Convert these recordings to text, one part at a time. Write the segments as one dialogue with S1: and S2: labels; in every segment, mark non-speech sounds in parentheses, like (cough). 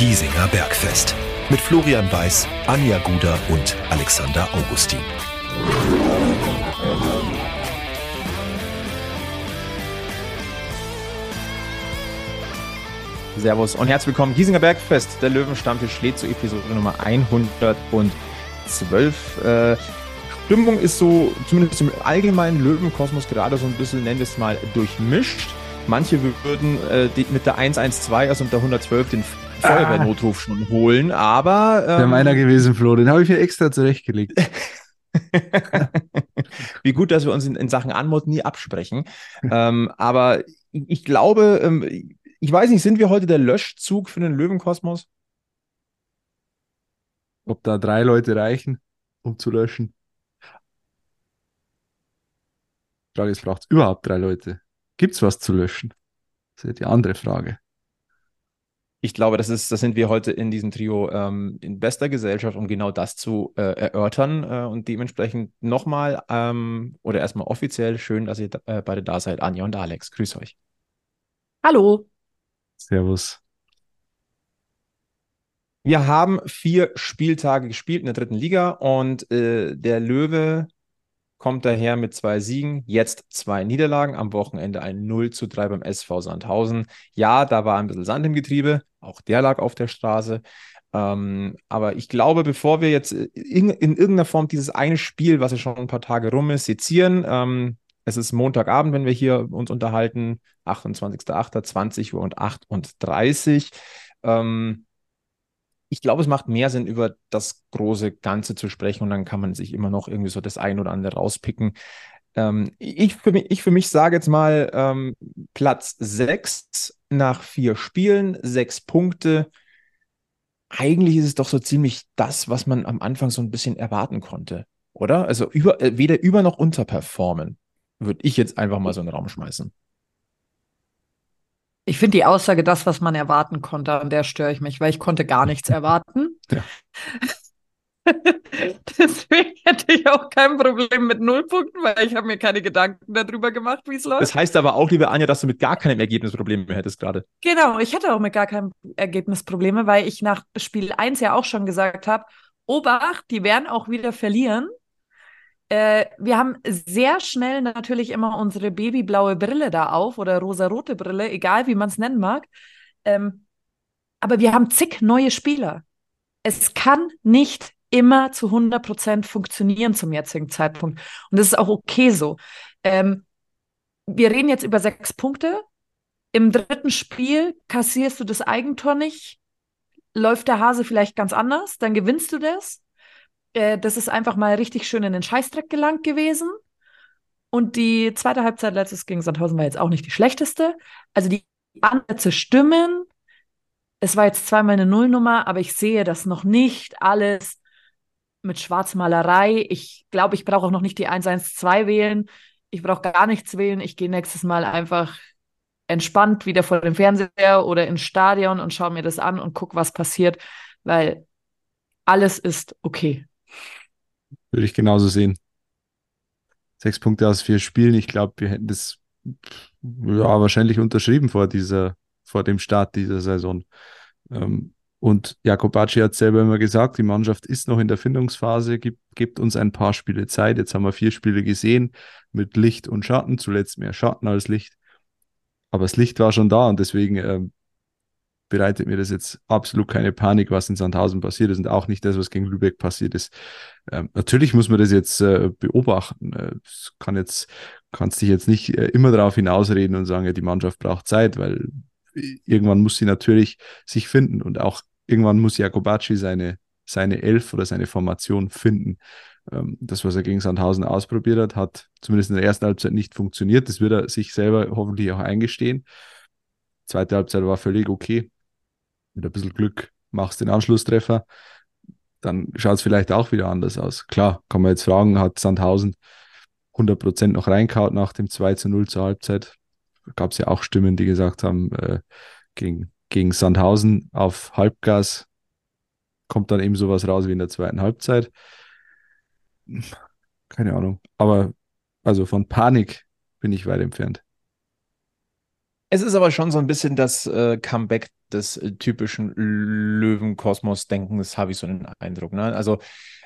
S1: Giesinger Bergfest. Mit Florian Weiß, Anja Guder und Alexander Augustin.
S2: Servus und herzlich willkommen. Giesinger Bergfest, der Löwenstammtisch lädt zu Episode Nummer 112. Äh, Stimmung ist so, zumindest im allgemeinen Löwenkosmos gerade so ein bisschen, nennen wir es mal, durchmischt. Manche würden äh, die, mit der 112, also mit der 112, den Feuerwehrnotruf ah. schon holen, aber.
S3: Ähm, Wäre meiner gewesen, Flo, den habe ich mir extra zurechtgelegt. (laughs)
S2: Wie gut, dass wir uns in, in Sachen Anmut nie absprechen. ähm, aber ich glaube, ähm, ich weiß nicht, sind wir heute der Löschzug für den Löwenkosmos?
S3: Ob da drei Leute reichen, um zu löschen? Die Frage ist, braucht es überhaupt drei Leute? Gibt es was zu löschen? Das ist die andere Frage.
S2: Ich glaube, das ist, das sind wir heute in diesem Trio ähm, in bester Gesellschaft, um genau das zu äh, erörtern äh, und dementsprechend nochmal ähm, oder erstmal offiziell schön, dass ihr äh, beide da seid, Anja und Alex. Grüß euch.
S4: Hallo.
S3: Servus.
S2: Wir haben vier Spieltage gespielt in der dritten Liga und äh, der Löwe kommt daher mit zwei Siegen, jetzt zwei Niederlagen, am Wochenende ein 0 zu 3 beim SV Sandhausen. Ja, da war ein bisschen Sand im Getriebe, auch der lag auf der Straße. Ähm, aber ich glaube, bevor wir jetzt in, in, irgendeiner Form dieses eine Spiel, was ja schon ein paar Tage rum ist, sezieren, ähm, es ist Montagabend, wenn wir hier uns unterhalten, 28.08., 20 Uhr und 38. Ähm, ich glaube, es macht mehr Sinn, über das große Ganze zu sprechen und dann kann man sich immer noch irgendwie so das ein oder andere rauspicken. Ähm, ich, für mich, ich für mich sage jetzt mal ähm, Platz 6 nach vier Spielen, sechs Punkte. Eigentlich ist es doch so ziemlich das, was man am Anfang so ein bisschen erwarten konnte, oder? Also über, äh, weder über noch unterperformen würde ich jetzt einfach mal so in den Raum schmeißen.
S4: Ich finde die Aussage, das, was man erwarten konnte, an der störe ich mich, weil ich konnte gar nichts erwarten. Ja. (laughs) Deswegen hätte ich auch kein Problem mit Nullpunkten, weil ich habe mir keine Gedanken darüber gemacht, wie es läuft.
S2: Das heißt aber auch, liebe Anja, dass du mit gar keinem Ergebnis Probleme hättest gerade.
S4: Genau, ich hatte auch mit gar keinem Ergebnis Probleme, weil ich nach Spiel 1 ja auch schon gesagt habe, Obacht, die werden auch wieder verlieren. Äh, wir haben sehr schnell natürlich immer unsere babyblaue Brille da auf oder rosarote Brille, egal wie man es nennen mag. Ähm, aber wir haben zig neue Spieler. Es kann nicht immer zu 100 Prozent funktionieren zum jetzigen Zeitpunkt. Und das ist auch okay so. Ähm, wir reden jetzt über sechs Punkte. Im dritten Spiel kassierst du das Eigentor nicht. Läuft der Hase vielleicht ganz anders, dann gewinnst du das. Äh, das ist einfach mal richtig schön in den Scheißdreck gelangt gewesen. Und die zweite Halbzeit letztes gegen Sandhausen war jetzt auch nicht die schlechteste. Also die Ansätze stimmen. Es war jetzt zweimal eine Nullnummer, aber ich sehe das noch nicht alles mit Schwarzmalerei. Ich glaube, ich brauche auch noch nicht die 112 wählen. Ich brauche gar nichts wählen. Ich gehe nächstes Mal einfach entspannt wieder vor dem Fernseher oder ins Stadion und schaue mir das an und gucke, was passiert, weil alles ist okay.
S3: Würde ich genauso sehen. Sechs Punkte aus vier Spielen. Ich glaube, wir hätten das ja, wahrscheinlich unterschrieben vor dieser, vor dem Start dieser Saison. Ähm, und Jakobacci hat selber immer gesagt, die Mannschaft ist noch in der Findungsphase, gibt, gibt uns ein paar Spiele Zeit. Jetzt haben wir vier Spiele gesehen mit Licht und Schatten, zuletzt mehr Schatten als Licht. Aber das Licht war schon da und deswegen ähm, bereitet mir das jetzt absolut keine Panik, was in Sandhausen passiert ist und auch nicht das, was gegen Lübeck passiert ist. Ähm, natürlich muss man das jetzt äh, beobachten. Äh, kann jetzt, kannst dich jetzt nicht äh, immer darauf hinausreden und sagen, ja, die Mannschaft braucht Zeit, weil irgendwann muss sie natürlich sich finden und auch irgendwann muss Jakobacci seine, seine Elf oder seine Formation finden. Ähm, das, was er gegen Sandhausen ausprobiert hat, hat zumindest in der ersten Halbzeit nicht funktioniert. Das wird er sich selber hoffentlich auch eingestehen. Zweite Halbzeit war völlig okay mit ein bisschen Glück machst den Anschlusstreffer, dann schaut es vielleicht auch wieder anders aus. Klar, kann man jetzt fragen, hat Sandhausen 100% noch reingehauen nach dem 2 zu 0 zur Halbzeit? Gab es ja auch Stimmen, die gesagt haben, äh, gegen, gegen Sandhausen auf Halbgas kommt dann eben sowas raus wie in der zweiten Halbzeit. Keine Ahnung. Aber also von Panik bin ich weit entfernt.
S2: Es ist aber schon so ein bisschen das äh, Comeback des äh, typischen Löwenkosmos-Denkens, habe ich so einen Eindruck. Ne? Also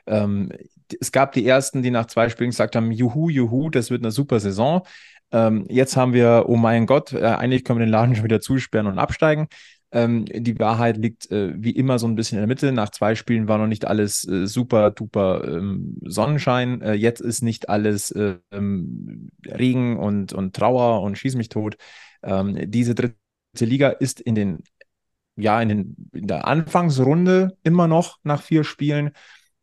S2: ähm, es gab die ersten, die nach zwei Spielen gesagt haben, juhu, juhu, das wird eine super Saison. Ähm, jetzt haben wir, oh mein Gott, äh, eigentlich können wir den Laden schon wieder zusperren und absteigen. Ähm, die Wahrheit liegt äh, wie immer so ein bisschen in der Mitte. Nach zwei Spielen war noch nicht alles äh, super duper ähm, Sonnenschein. Äh, jetzt ist nicht alles äh, ähm, Regen und, und Trauer und Schieß mich tot. Ähm, diese dritte Liga ist in den ja, in, den, in der Anfangsrunde immer noch nach vier Spielen.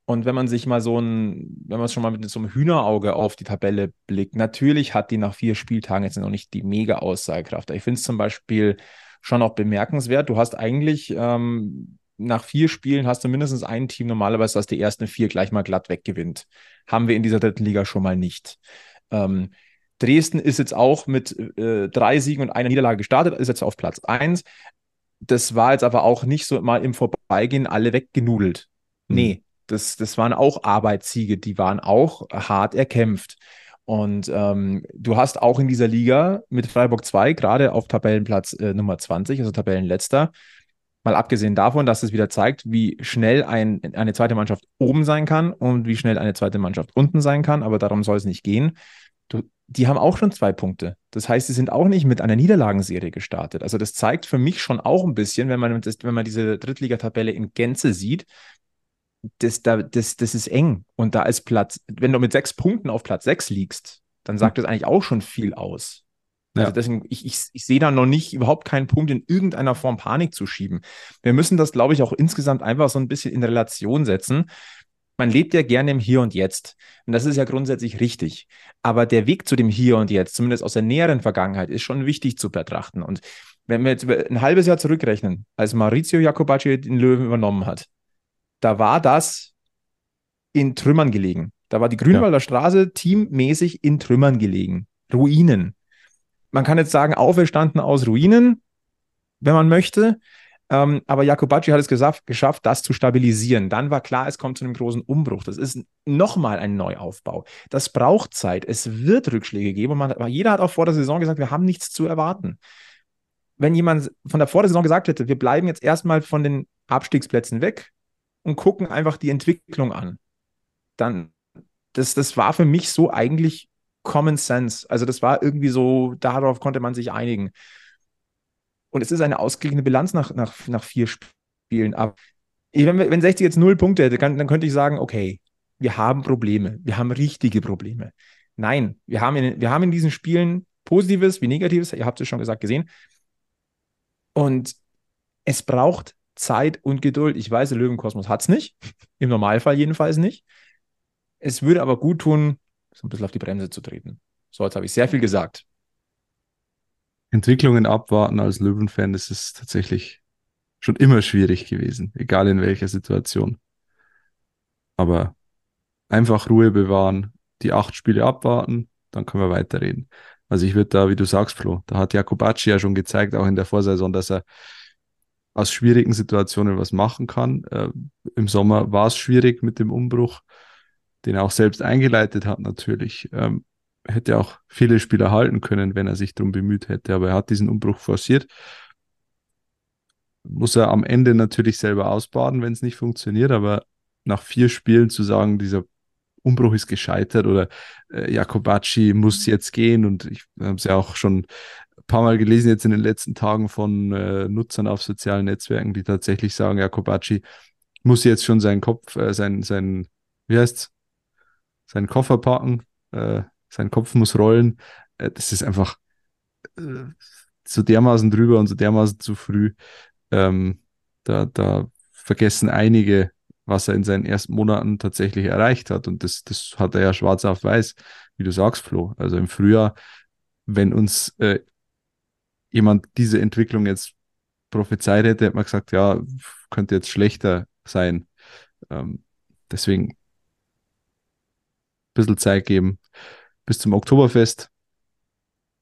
S2: Und wenn man sich mal so ein, wenn man es schon mal mit so einem Hühnerauge auf die Tabelle blickt, natürlich hat die nach vier Spieltagen jetzt noch nicht die mega Aussagekraft. Ich finde es zum Beispiel schon auch bemerkenswert. Du hast eigentlich ähm, nach vier Spielen hast du mindestens ein Team normalerweise, das die ersten vier gleich mal glatt weggewinnt. Haben wir in dieser dritten Liga schon mal nicht. Ähm, Dresden ist jetzt auch mit äh, drei Siegen und einer Niederlage gestartet, ist jetzt auf Platz eins. Das war jetzt aber auch nicht so mal im Vorbeigehen alle weggenudelt. Mhm. Nee, das, das waren auch Arbeitssiege, die waren auch hart erkämpft. Und ähm, du hast auch in dieser Liga mit Freiburg 2 gerade auf Tabellenplatz äh, Nummer 20, also Tabellenletzter, mal abgesehen davon, dass es wieder zeigt, wie schnell ein, eine zweite Mannschaft oben sein kann und wie schnell eine zweite Mannschaft unten sein kann, aber darum soll es nicht gehen. Du, die haben auch schon zwei Punkte. Das heißt, sie sind auch nicht mit einer Niederlagenserie gestartet. Also das zeigt für mich schon auch ein bisschen, wenn man, das, wenn man diese Drittligatabelle in Gänze sieht, das, da, das, das ist eng. Und da ist Platz, wenn du mit sechs Punkten auf Platz sechs liegst, dann sagt das eigentlich auch schon viel aus. Ja. Also deswegen, ich, ich, ich sehe da noch nicht überhaupt keinen Punkt, in irgendeiner Form Panik zu schieben. Wir müssen das, glaube ich, auch insgesamt einfach so ein bisschen in Relation setzen. Man lebt ja gerne im Hier und Jetzt. Und das ist ja grundsätzlich richtig. Aber der Weg zu dem Hier und Jetzt, zumindest aus der näheren Vergangenheit, ist schon wichtig zu betrachten. Und wenn wir jetzt ein halbes Jahr zurückrechnen, als Maurizio Jacobacci den Löwen übernommen hat, da war das in Trümmern gelegen. Da war die Grünwalder ja. Straße teammäßig in Trümmern gelegen. Ruinen. Man kann jetzt sagen, auferstanden aus Ruinen, wenn man möchte. Ähm, aber Jakobacci hat es gesagt, geschafft, das zu stabilisieren. Dann war klar, es kommt zu einem großen Umbruch. Das ist nochmal ein Neuaufbau. Das braucht Zeit. Es wird Rückschläge geben. Und man, jeder hat auch vor der Saison gesagt, wir haben nichts zu erwarten. Wenn jemand von der vor der Saison gesagt hätte, wir bleiben jetzt erstmal von den Abstiegsplätzen weg, und gucken einfach die Entwicklung an. Dann, das, das war für mich so eigentlich Common Sense. Also das war irgendwie so, darauf konnte man sich einigen. Und es ist eine ausgeglichene Bilanz nach, nach, nach vier Spielen. Aber wenn, wenn 60 jetzt null Punkte hätte, dann, dann könnte ich sagen, okay, wir haben Probleme. Wir haben richtige Probleme. Nein, wir haben in, wir haben in diesen Spielen Positives wie Negatives, ihr habt es schon gesagt, gesehen. Und es braucht Zeit und Geduld. Ich weiß, Löwenkosmos hat es nicht. (laughs) Im Normalfall jedenfalls nicht. Es würde aber gut tun, so ein bisschen auf die Bremse zu treten. So, jetzt habe ich sehr viel gesagt.
S3: Entwicklungen abwarten als Löwenfan, das ist tatsächlich schon immer schwierig gewesen, egal in welcher Situation. Aber einfach Ruhe bewahren, die acht Spiele abwarten, dann können wir weiterreden. Also ich würde da, wie du sagst, Flo, da hat Jakobacci ja schon gezeigt, auch in der Vorsaison, dass er aus schwierigen Situationen was machen kann. Äh, Im Sommer war es schwierig mit dem Umbruch, den er auch selbst eingeleitet hat natürlich. Ähm, hätte auch viele Spieler halten können, wenn er sich darum bemüht hätte, aber er hat diesen Umbruch forciert. Muss er am Ende natürlich selber ausbaden, wenn es nicht funktioniert, aber nach vier Spielen zu sagen, dieser Umbruch ist gescheitert oder äh, Jakobacci muss jetzt gehen und ich habe es ja auch schon paar Mal gelesen jetzt in den letzten Tagen von äh, Nutzern auf sozialen Netzwerken, die tatsächlich sagen, ja, Kobachi muss jetzt schon seinen Kopf, äh, sein, sein, wie heißt's, seinen Koffer packen, äh, sein Kopf muss rollen. Äh, das ist einfach äh, so dermaßen drüber und so dermaßen zu früh. Ähm, da, da vergessen einige, was er in seinen ersten Monaten tatsächlich erreicht hat. Und das, das hat er ja schwarz auf weiß, wie du sagst, Flo. Also im Frühjahr, wenn uns äh, jemand diese Entwicklung jetzt prophezeit hätte, hätte man gesagt, ja, könnte jetzt schlechter sein. Ähm, deswegen ein bisschen Zeit geben bis zum Oktoberfest.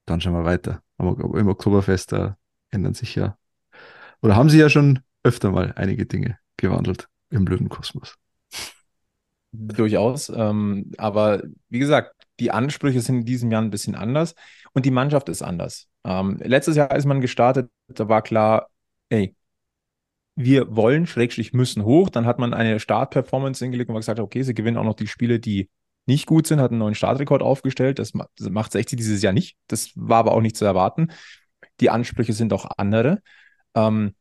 S3: Dann schauen wir weiter. Aber im Oktoberfest, da ändern sich ja, oder haben sie ja schon öfter mal einige Dinge gewandelt im Löwenkosmos. (laughs)
S2: Durchaus. Ähm, aber wie gesagt, die Ansprüche sind in diesem Jahr ein bisschen anders und die Mannschaft ist anders. Ähm, letztes Jahr, als man gestartet, da war klar, ey, wir wollen, Schrägstrich müssen hoch. Dann hat man eine Startperformance hingelegt und gesagt, okay, sie gewinnen auch noch die Spiele, die nicht gut sind, hat einen neuen Startrekord aufgestellt. Das macht 60 dieses Jahr nicht. Das war aber auch nicht zu erwarten. Die Ansprüche sind auch andere. Ähm,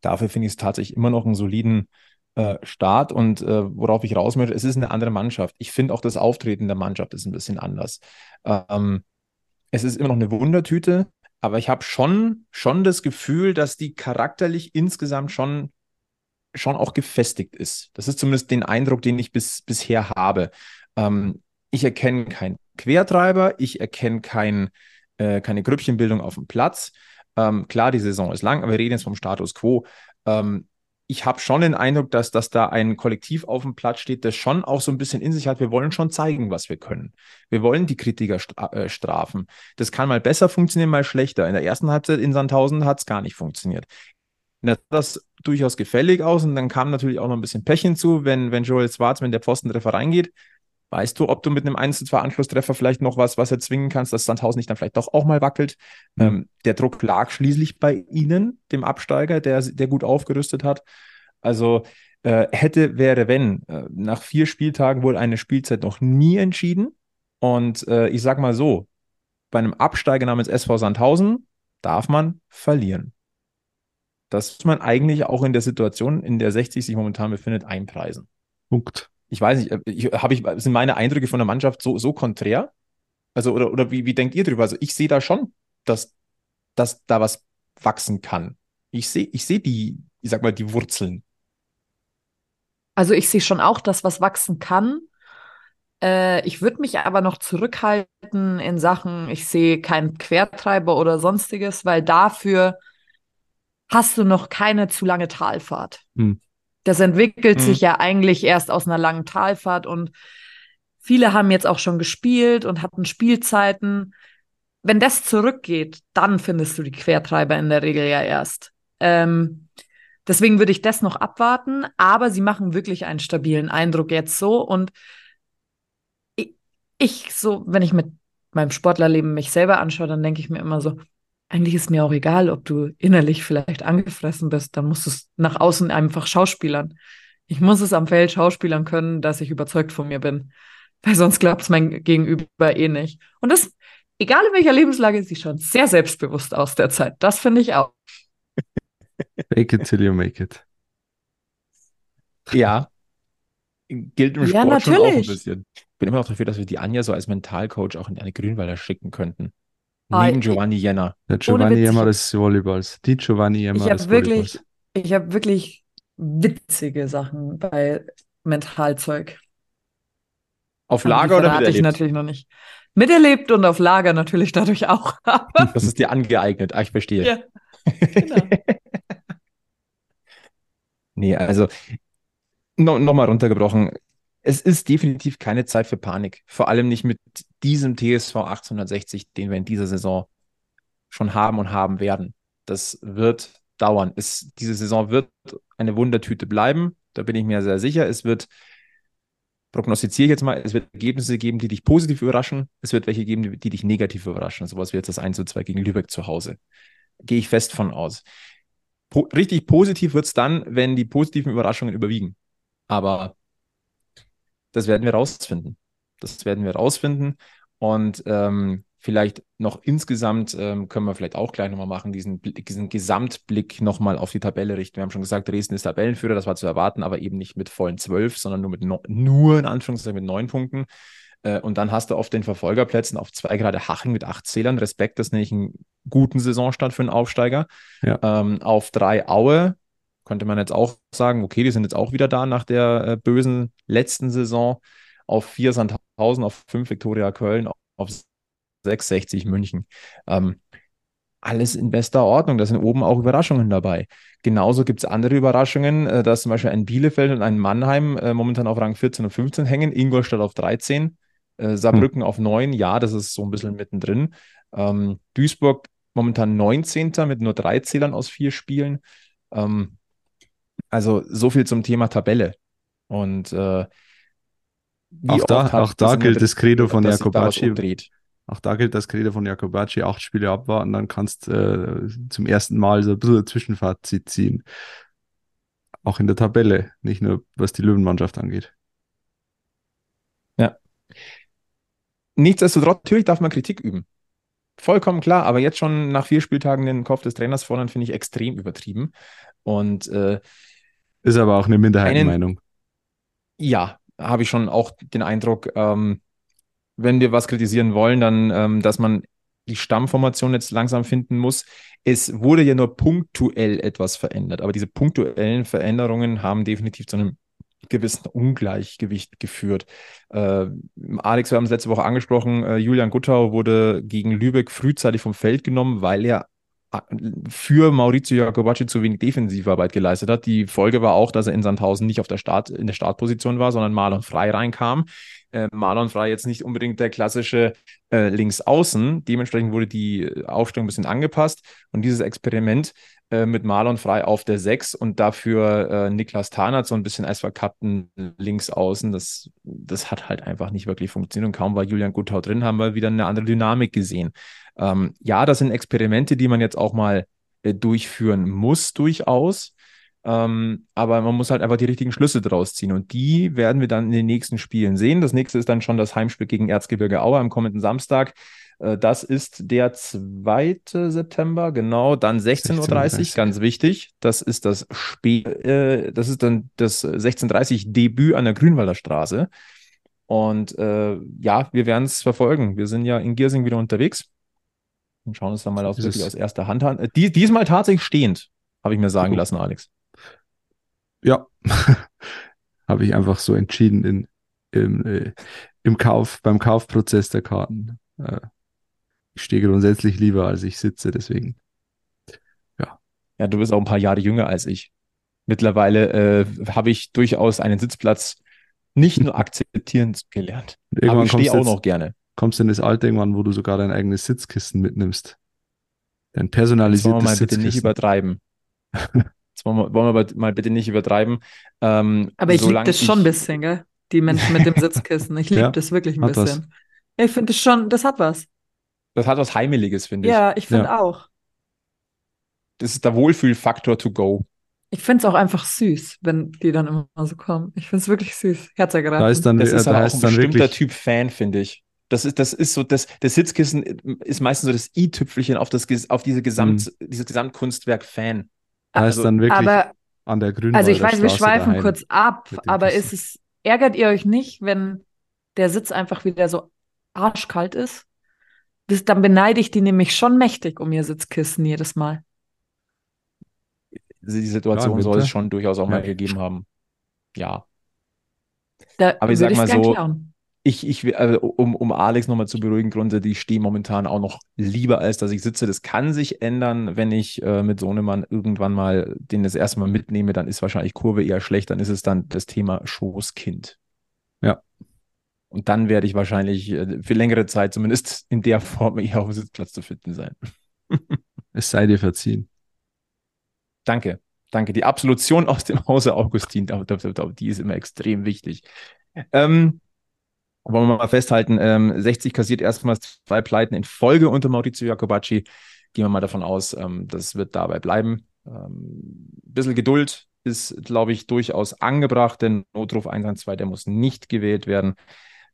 S2: dafür finde ich es tatsächlich immer noch einen soliden äh, Start und äh, worauf ich raus möchte, es ist eine andere Mannschaft. Ich finde auch das Auftreten der Mannschaft ist ein bisschen anders. Ähm, es ist immer noch eine Wundertüte, aber ich habe schon, schon das Gefühl, dass die charakterlich insgesamt schon, schon auch gefestigt ist. Das ist zumindest den Eindruck, den ich bis, bisher habe. Ähm, ich erkenne keinen Quertreiber, ich erkenne kein, äh, keine Grüppchenbildung auf dem Platz. Ähm, klar, die Saison ist lang, aber wir reden jetzt vom Status quo. Ähm, ich habe schon den Eindruck, dass, dass da ein Kollektiv auf dem Platz steht, das schon auch so ein bisschen in sich hat. Wir wollen schon zeigen, was wir können. Wir wollen die Kritiker äh, strafen. Das kann mal besser funktionieren, mal schlechter. In der ersten Halbzeit in Sandhausen hat es gar nicht funktioniert. Das sah das durchaus gefällig aus und dann kam natürlich auch noch ein bisschen Pech hinzu, wenn, wenn Joel Schwarz, wenn der Pfostentreffer reingeht, Weißt du, ob du mit einem 1 zu 2 Anschlusstreffer vielleicht noch was, was erzwingen kannst, dass Sandhausen nicht dann vielleicht doch auch mal wackelt? Mhm. Ähm, der Druck lag schließlich bei Ihnen, dem Absteiger, der, der gut aufgerüstet hat. Also äh, hätte, wäre, wenn. Äh, nach vier Spieltagen wurde eine Spielzeit noch nie entschieden. Und äh, ich sag mal so, bei einem Absteiger namens SV Sandhausen darf man verlieren. Das muss man eigentlich auch in der Situation, in der 60 sich momentan befindet, einpreisen.
S3: Punkt
S2: ich weiß nicht, äh, ich, ich, sind meine Eindrücke von der Mannschaft so, so konträr? Also, oder, oder wie, wie denkt ihr drüber? Also, ich sehe da schon, dass, dass da was wachsen kann. Ich sehe ich seh die, ich sag mal, die Wurzeln.
S4: Also, ich sehe schon auch, dass was wachsen kann. Äh, ich würde mich aber noch zurückhalten in Sachen, ich sehe keinen Quertreiber oder sonstiges, weil dafür hast du noch keine zu lange Talfahrt. Hm. Das entwickelt mhm. sich ja eigentlich erst aus einer langen Talfahrt und viele haben jetzt auch schon gespielt und hatten Spielzeiten. Wenn das zurückgeht, dann findest du die Quertreiber in der Regel ja erst. Ähm, deswegen würde ich das noch abwarten, aber sie machen wirklich einen stabilen Eindruck jetzt so und ich, ich so, wenn ich mit meinem Sportlerleben mich selber anschaue, dann denke ich mir immer so, eigentlich ist mir auch egal, ob du innerlich vielleicht angefressen bist, dann musst du es nach außen einfach schauspielern. Ich muss es am Feld schauspielern können, dass ich überzeugt von mir bin. Weil sonst glaubt es mein Gegenüber eh nicht. Und das, egal in welcher Lebenslage, sieht schon sehr selbstbewusst aus der Zeit. Das finde ich auch.
S3: Fake it till you make it.
S2: Ja. Gilt im Sport ja, schon auch ein bisschen. Ich bin immer noch dafür, dass wir die Anja so als Mentalcoach auch in eine Grünwalder schicken könnten. Neben Giovanni Jenner.
S3: Der Giovanni Jenner des Volleyballs. Die Giovanni Jenner
S4: des Volleyballs. Ich habe wirklich witzige Sachen bei Mentalzeug.
S2: Auf Lager oder miterlebt?
S4: ich natürlich noch nicht. Miterlebt und auf Lager natürlich dadurch auch. (laughs)
S2: das ist dir angeeignet. Ah, ich verstehe. Ja, genau. (laughs) nee, also no, nochmal runtergebrochen es ist definitiv keine Zeit für Panik. Vor allem nicht mit diesem TSV 1860, den wir in dieser Saison schon haben und haben werden. Das wird dauern. Es, diese Saison wird eine Wundertüte bleiben. Da bin ich mir sehr sicher. Es wird, prognostiziere ich jetzt mal, es wird Ergebnisse geben, die dich positiv überraschen. Es wird welche geben, die dich negativ überraschen. Sowas wie jetzt das 1 zu 2 gegen Lübeck zu Hause. Gehe ich fest von aus. Po richtig positiv wird es dann, wenn die positiven Überraschungen überwiegen. Aber das werden wir rausfinden. Das werden wir rausfinden. Und ähm, vielleicht noch insgesamt ähm, können wir vielleicht auch gleich nochmal machen, diesen, diesen Gesamtblick nochmal auf die Tabelle richten. Wir haben schon gesagt, Dresden ist Tabellenführer, das war zu erwarten, aber eben nicht mit vollen zwölf, sondern nur mit no nur in Anführungszeichen mit neun Punkten. Äh, und dann hast du auf den Verfolgerplätzen auf zwei gerade Haching mit acht Zählern. Respekt, das ist nämlich einen guten Saisonstart für einen Aufsteiger. Ja. Ähm, auf drei Aue könnte man jetzt auch sagen, okay, die sind jetzt auch wieder da nach der äh, bösen letzten Saison. Auf vier Sandhausen, auf fünf Viktoria Köln, auf 660 München. Ähm, alles in bester Ordnung. Da sind oben auch Überraschungen dabei. Genauso gibt es andere Überraschungen, äh, dass zum Beispiel ein Bielefeld und ein Mannheim äh, momentan auf Rang 14 und 15 hängen, Ingolstadt auf 13, äh, Saarbrücken hm. auf 9. Ja, das ist so ein bisschen mittendrin. Ähm, Duisburg momentan 19. mit nur drei Zählern aus vier Spielen. Ähm, also so viel zum Thema Tabelle. Und äh,
S3: Auch da, auch da gilt das Credo von Jakobacci. Auch da gilt das Credo von Jakobacci, acht Spiele abwarten, dann kannst äh, zum ersten Mal so ein bisschen ein Zwischenfazit ziehen. Auch in der Tabelle, nicht nur was die Löwenmannschaft angeht.
S2: Nichtsdestotrotz, natürlich darf man Kritik üben. Vollkommen klar, aber jetzt schon nach vier Spieltagen den Kopf des Trainers fordern, finde ich extrem übertrieben. Und äh,
S3: Ist aber auch eine Minderheitenmeinung.
S2: ja, habe ich schon auch den Eindruck, ähm, wenn wir was kritisieren wollen, dann, ähm, dass man die Stammformation jetzt langsam finden muss. Es wurde ja nur punktuell etwas verändert, aber diese punktuellen Veränderungen haben definitiv zu einem gewissen Ungleichgewicht geführt. Äh, Alex, wir haben es letzte Woche angesprochen, äh, Julian Guttau wurde gegen Lübeck frühzeitig vom Feld genommen, weil er für Maurizio Jacobacci zu wenig Defensivarbeit geleistet hat. Die Folge war auch, dass er in Sandhausen nicht auf der Start, in der Startposition war, sondern Marlon Frei reinkam. Äh, Marlon Frei jetzt nicht unbedingt der klassische äh, Linksaußen. Dementsprechend wurde die Aufstellung ein bisschen angepasst. Und dieses Experiment äh, mit Marlon Frei auf der 6 und dafür äh, Niklas Tarnert so ein bisschen als verkappten Linksaußen, das, das hat halt einfach nicht wirklich funktioniert. Und kaum war Julian Guttau drin, haben wir wieder eine andere Dynamik gesehen. Ähm, ja, das sind Experimente, die man jetzt auch mal äh, durchführen muss, durchaus. Ähm, aber man muss halt einfach die richtigen Schlüsse draus ziehen. Und die werden wir dann in den nächsten Spielen sehen. Das nächste ist dann schon das Heimspiel gegen Erzgebirge Aue am kommenden Samstag. Äh, das ist der 2. September, genau, dann 16.30 Uhr,
S3: 16:30.
S2: ganz wichtig. Das ist das Spiel, äh, das ist dann das 16.30 Uhr Debüt an der Grünwalder Straße. Und äh, ja, wir werden es verfolgen. Wir sind ja in Giersing wieder unterwegs und schauen uns dann mal aus,
S3: Ist
S2: wirklich aus erster Hand an. Äh, Die, diesmal tatsächlich stehend, habe ich mir sagen
S3: Oh.
S2: lassen, Alex.
S3: Ja, (laughs) habe ich einfach so entschieden in, im, äh, im Kauf, beim Kaufprozess der Karten. Äh, ich stehe grundsätzlich lieber, als ich sitze, deswegen.
S2: Ja, du bist auch ein paar Jahre jünger als ich. Mittlerweile äh, habe ich durchaus einen Sitzplatz nicht nur akzeptieren gelernt, aber ich stehe auch
S3: jetzt-
S2: noch gerne.
S3: kommst du in das Alter irgendwann, wo du sogar dein eigenes Sitzkissen mitnimmst. Dein
S2: Jetzt wollen wir
S3: personalisiertes
S2: mal bitte nicht
S3: Sitzkissen.
S2: übertreiben. (laughs) Jetzt wollen wir, wollen wir aber mal bitte nicht übertreiben. Ähm,
S4: Aber ich liebe das schon ein bisschen, gell? Die Menschen mit dem (laughs) Sitzkissen. Ich liebe
S3: Ja,
S4: das wirklich ein
S3: hat was.
S4: bisschen. Ich finde das schon, das hat was.
S2: Das hat was Heimeliges, finde ich.
S4: Ja, ich finde
S3: Ja.
S4: auch.
S2: Das ist der Wohlfühlfaktor to go.
S4: Ich finde es auch einfach süß, wenn die dann immer so kommen. Ich finde es wirklich süß. Herzergreifend.
S3: Da ist dann,
S2: Das ist
S3: da
S2: aber auch ein
S3: dann
S2: bestimmter
S3: wirklich,
S2: Typ Fan, finde ich. Das ist, das ist so, das, das Sitzkissen ist meistens so das i-Tüpfelchen auf, das, auf diese Gesamt, dieses Gesamtkunstwerk Fan. Also-
S3: dann wirklich
S4: aber
S3: an der Grünwalder
S4: Also ich weiß, wir schweifen
S3: daheim.
S4: kurz ab, aber ist es, ärgert ihr euch nicht, wenn der Sitz einfach wieder so arschkalt ist? Das, dann beneide ich die nämlich schon mächtig um ihr Sitzkissen jedes Mal.
S2: Die Situation
S3: Ja,
S2: soll es schon durchaus auch mal
S3: Ja.
S2: gegeben haben. Ja.
S4: Da
S2: Aber ich sag mal so,
S4: klauen.
S2: Ich, ich, also, um, um Alex nochmal zu beruhigen, grundsätzlich, ich stehe momentan auch noch lieber, als dass ich sitze. Das kann sich ändern, wenn ich äh, mit Sohnemann irgendwann mal den das erste Mal mitnehme, dann ist wahrscheinlich Kurve eher schlecht, dann ist es dann das Thema Schoßkind.
S3: Ja.
S2: Und dann werde ich wahrscheinlich äh, für längere Zeit zumindest in der Form eher auf dem Sitzplatz zu finden sein. (laughs)
S3: Es sei dir verziehen.
S2: Danke, danke. Die Absolution aus dem Hause Augustin, die ist immer extrem wichtig. Ähm, wollen wir mal festhalten, ähm, 60 kassiert erstmals zwei Pleiten in Folge unter Maurizio Jacobacci. Gehen wir mal davon aus, ähm, das wird dabei bleiben. Ähm, bisschen Geduld ist, glaube ich, durchaus angebracht, denn Notruf 112, der muss nicht gewählt werden.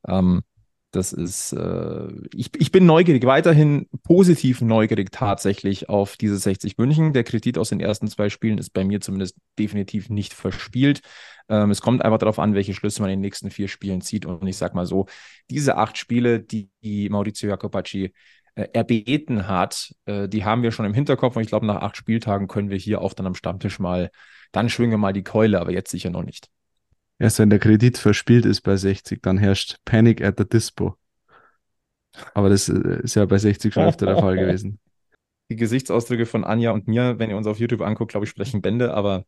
S2: Ähm, das ist, äh, ich, ich bin neugierig, weiterhin positiv neugierig tatsächlich auf diese 60 München. Der Kredit aus den ersten zwei Spielen ist bei mir zumindest definitiv nicht verspielt. Ähm, es kommt einfach darauf an, welche Schlüsse man in den nächsten vier Spielen zieht. Und ich sag mal so, diese acht Spiele, die, die Maurizio Jacobacci äh, erbeten hat, äh, die haben wir schon im Hinterkopf. Und ich glaube, nach acht Spieltagen können wir hier auch dann am Stammtisch mal, dann schwingen wir mal die Keule, aber jetzt sicher noch nicht.
S3: Erst wenn der Kredit verspielt ist bei 60, dann herrscht Panic at the Dispo. Aber das äh, ist ja bei 60 schon öfter der Fall (laughs) gewesen.
S2: Die Gesichtsausdrücke von Anja und mir, wenn ihr uns auf YouTube anguckt, glaube ich, sprechen Bände, aber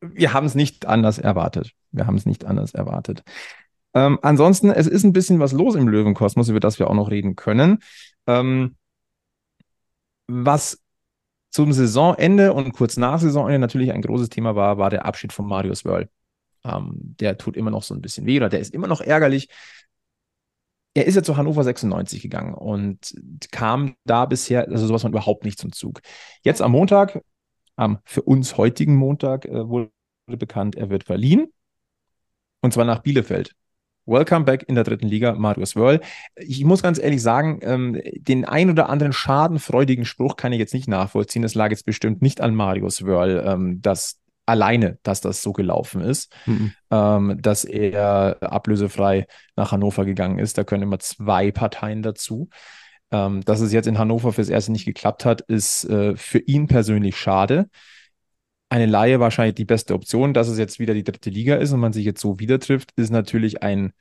S2: wir haben es nicht anders erwartet. Wir haben es nicht anders erwartet. Ähm, ansonsten, es ist ein bisschen was los im Löwenkosmos, über das wir auch noch reden können. Ähm, was zum Saisonende und kurz nach Saisonende natürlich ein großes Thema war, war der Abschied von Marius Wörl. Ähm, der tut immer noch so ein bisschen weh oder der ist immer noch ärgerlich. Er ist ja zu Hannover 96 gegangen und kam da bisher, also sowas von überhaupt nicht zum Zug. Jetzt am Montag, am für uns heutigen Montag, äh, wurde bekannt, er wird verliehen. Und zwar nach Bielefeld. Welcome back in der dritten Liga, Marius Wörl. Ich muss ganz ehrlich sagen, ähm, den ein oder anderen schadenfreudigen Spruch kann ich jetzt nicht nachvollziehen. Das lag jetzt bestimmt nicht an Marius Wörl, ähm, dass alleine, dass das so gelaufen ist, mhm. ähm, dass er ablösefrei nach Hannover gegangen ist. Da können immer zwei Parteien dazu. Ähm, dass es jetzt in Hannover fürs Erste nicht geklappt hat, ist äh, für ihn persönlich schade eine Laie wahrscheinlich die beste Option. Dass es jetzt wieder die dritte Liga ist und man sich jetzt so wieder trifft, ist natürlich ein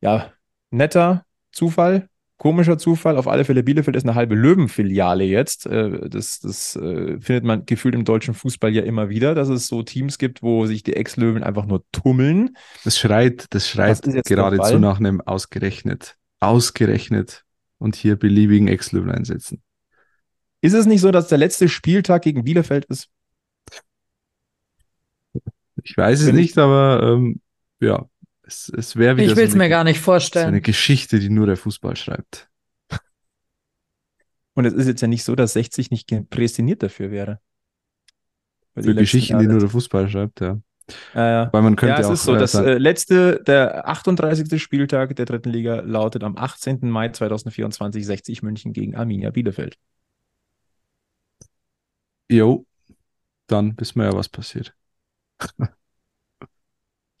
S2: ja, netter Zufall, komischer Zufall. Auf alle Fälle, Bielefeld ist eine halbe Löwenfiliale jetzt. Äh, das, das äh, findet man gefühlt im deutschen Fußball ja immer wieder, dass es so Teams gibt, wo sich die Ex-Löwen einfach nur tummeln.
S3: Das schreit, das schreit geradezu nach einem ausgerechnet, ausgerechnet und hier beliebigen Ex-Löwen einsetzen.
S2: Ist es nicht so, dass der letzte Spieltag gegen Bielefeld ist?
S3: Ich weiß es nicht, aber ähm, ja, es, es wäre wieder.
S4: Ich will es so mir gar nicht vorstellen. So
S3: eine Geschichte, die nur der Fußball schreibt.
S2: Und es ist jetzt ja nicht so, dass 60 nicht prädestiniert dafür wäre.
S3: Für Geschichten, die nur der Fußball schreibt, ja.
S2: Äh, Weil man könnte ja, es auch, ist so. Das äh, letzte, der 38. Spieltag der dritten Liga lautet am 18. Mai 2024 60 München gegen Arminia Bielefeld.
S3: Jo, dann wissen wir ja, was passiert. (laughs)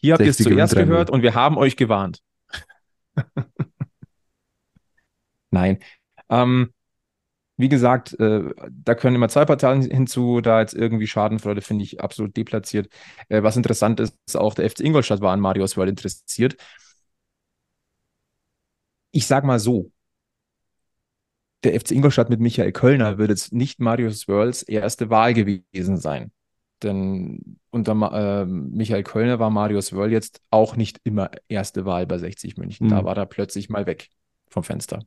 S2: Hier habt ihr es zuerst gehört und wir haben euch gewarnt. (laughs) Nein. Ähm, wie gesagt, äh, da können immer zwei Parteien hinzu, da jetzt irgendwie Schadenfreude finde ich absolut deplatziert. Äh, was interessant ist, auch der FC Ingolstadt war an Marius World interessiert. Ich sag mal so, der FC Ingolstadt mit Michael Kölner wird jetzt nicht Marius Worlds erste Wahl gewesen sein. Denn unter äh, Michael Kölner war Marius Wörl jetzt auch nicht immer erste Wahl bei 60 München. Mhm. Da war er plötzlich mal weg vom Fenster.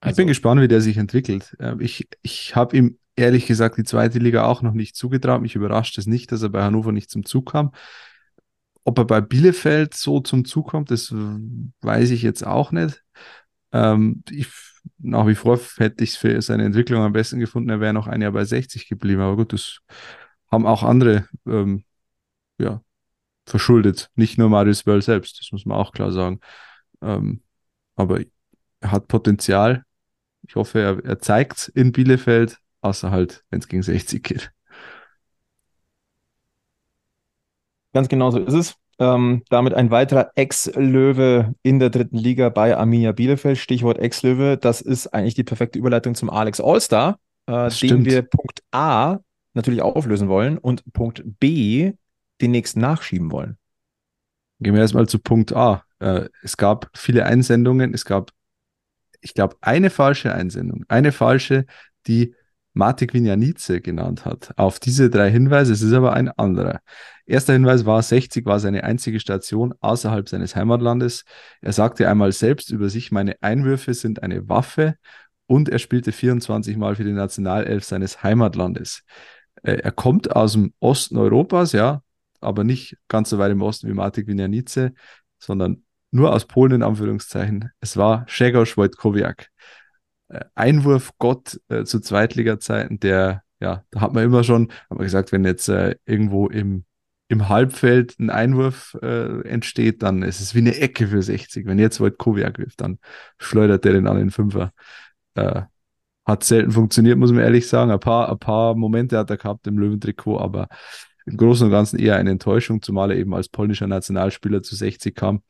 S3: Also, ich bin gespannt, wie der sich entwickelt. Ähm, ich, ich habe ihm ehrlich gesagt die zweite Liga auch noch nicht zugetraut. Mich überrascht es nicht, dass er bei Hannover nicht zum Zug kam. Ob er bei Bielefeld so zum Zug kommt, das weiß ich jetzt auch nicht. Ähm, ich nach wie vor hätte ich es für seine Entwicklung am besten gefunden, er wäre noch ein Jahr bei 60 geblieben. Aber gut, das haben auch andere ähm, ja, verschuldet. Nicht nur Marius Böll selbst, das muss man auch klar sagen. Ähm, aber er hat Potenzial. Ich hoffe, er, er zeigt es in Bielefeld, außer halt, wenn es gegen 60 geht.
S2: Ganz genau so ist es. Ähm, damit ein weiterer Ex-Löwe in der dritten Liga bei Arminia Bielefeld. Stichwort Ex-Löwe. Das ist eigentlich die perfekte Überleitung zum Alex Allstar, äh, den wir Punkt A natürlich auflösen wollen und Punkt B den nächsten nachschieben wollen.
S3: Gehen wir erstmal zu Punkt A. Äh, es gab viele Einsendungen. Es gab, ich glaube, eine falsche Einsendung. Eine falsche, die Matik Vinjanice genannt hat. Auf diese drei Hinweise, es ist aber ein anderer. Erster Hinweis war, 60 war seine einzige Station außerhalb seines Heimatlandes. Er sagte einmal selbst über sich, meine Einwürfe sind eine Waffe und er spielte 24 Mal für die Nationalelf seines Heimatlandes. Äh, er kommt aus dem Osten Europas, ja, aber nicht ganz so weit im Osten wie Matik Vinjanice, sondern nur aus Polen in Anführungszeichen. Es war Szegos Wojtkowiak. Einwurfgott äh, zu Zweitliga-Zeiten, der, ja, da hat man immer schon, haben wir gesagt, wenn jetzt äh, irgendwo im, im Halbfeld ein Einwurf äh, entsteht, dann ist es wie eine Ecke für 60. Wenn jetzt Wojt Kowiak wirft, dann schleudert der den an den Fünfer. Äh, hat selten funktioniert, muss man ehrlich sagen. Ein paar, ein paar Momente hat er gehabt im Löwentrikot, aber im Großen und Ganzen eher eine Enttäuschung, zumal er eben als polnischer Nationalspieler zu 60 kam.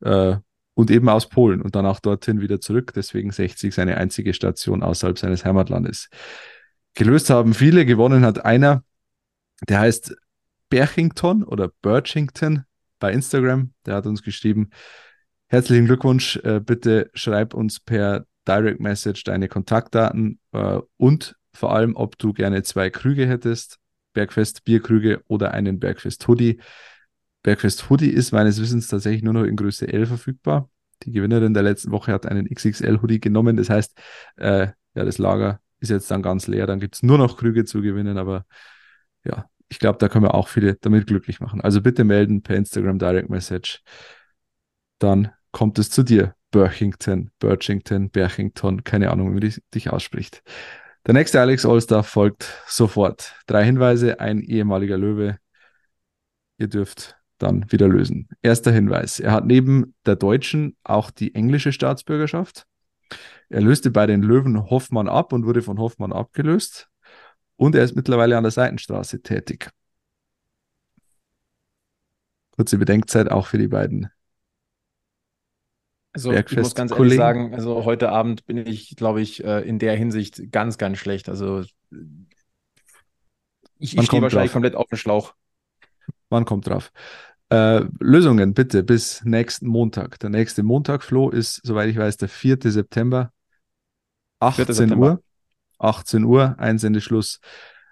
S3: Äh, und eben aus Polen und danach dorthin wieder zurück. Deswegen 60 seine einzige Station außerhalb seines Heimatlandes. Gelöst haben viele, gewonnen hat einer, der heißt Berchington oder Birchington bei Instagram. Der hat uns geschrieben, herzlichen Glückwunsch, äh, bitte schreib uns per Direct Message deine Kontaktdaten äh, und vor allem, ob du gerne zwei Krüge hättest, Bergfest Bierkrüge oder einen Bergfest Hoodie. Bergfest Hoodie ist meines Wissens tatsächlich nur noch in Größe L verfügbar. Die Gewinnerin der letzten Woche hat einen XXL Hoodie genommen. Das heißt, äh, ja, das Lager ist jetzt dann ganz leer. Dann gibt es nur noch Krüge zu gewinnen. Aber ja, ich glaube, da können wir auch viele damit glücklich machen. Also bitte melden per Instagram Direct Message. Dann kommt es zu dir. Birchington, Birchington, Berchington, keine Ahnung, wie man dich ausspricht. Der nächste Alex Allstar folgt sofort. Drei Hinweise, ein ehemaliger Löwe. Ihr dürft dann wieder lösen. Erster Hinweis. Er hat neben der deutschen auch die englische Staatsbürgerschaft. Er löste bei den Löwen Hoffmann ab und wurde von Hoffmann abgelöst. Und er ist mittlerweile an der Seitenstraße tätig. Kurze Bedenkzeit auch für die beiden.
S2: Also ich muss ganz ehrlich sagen, also heute Abend bin ich, glaube ich, äh, in der Hinsicht ganz, ganz schlecht. Also ich, ich stehe wahrscheinlich drauf. komplett auf dem Schlauch.
S3: Man kommt drauf. Äh, Lösungen bitte bis nächsten Montag. Der nächste Montag, Flo, ist, soweit ich weiß, der 4. September. 18 4. September. Uhr. 18 Uhr, Einsendeschluss.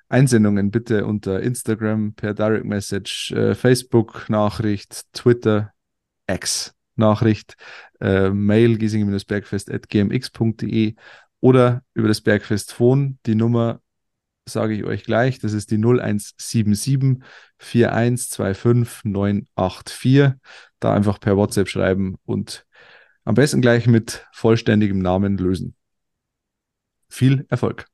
S3: Einsendungen bitte unter Instagram, per Direct Message, äh, Facebook-Nachricht, Twitter, X Nachricht, äh, Mail giesing-bergfest.gmx.de oder über das Bergfest Phone. Die Nummer sage ich euch gleich. Das ist die 0177 4125 984. Da einfach per WhatsApp schreiben und am besten gleich mit vollständigem Namen lösen. Viel Erfolg.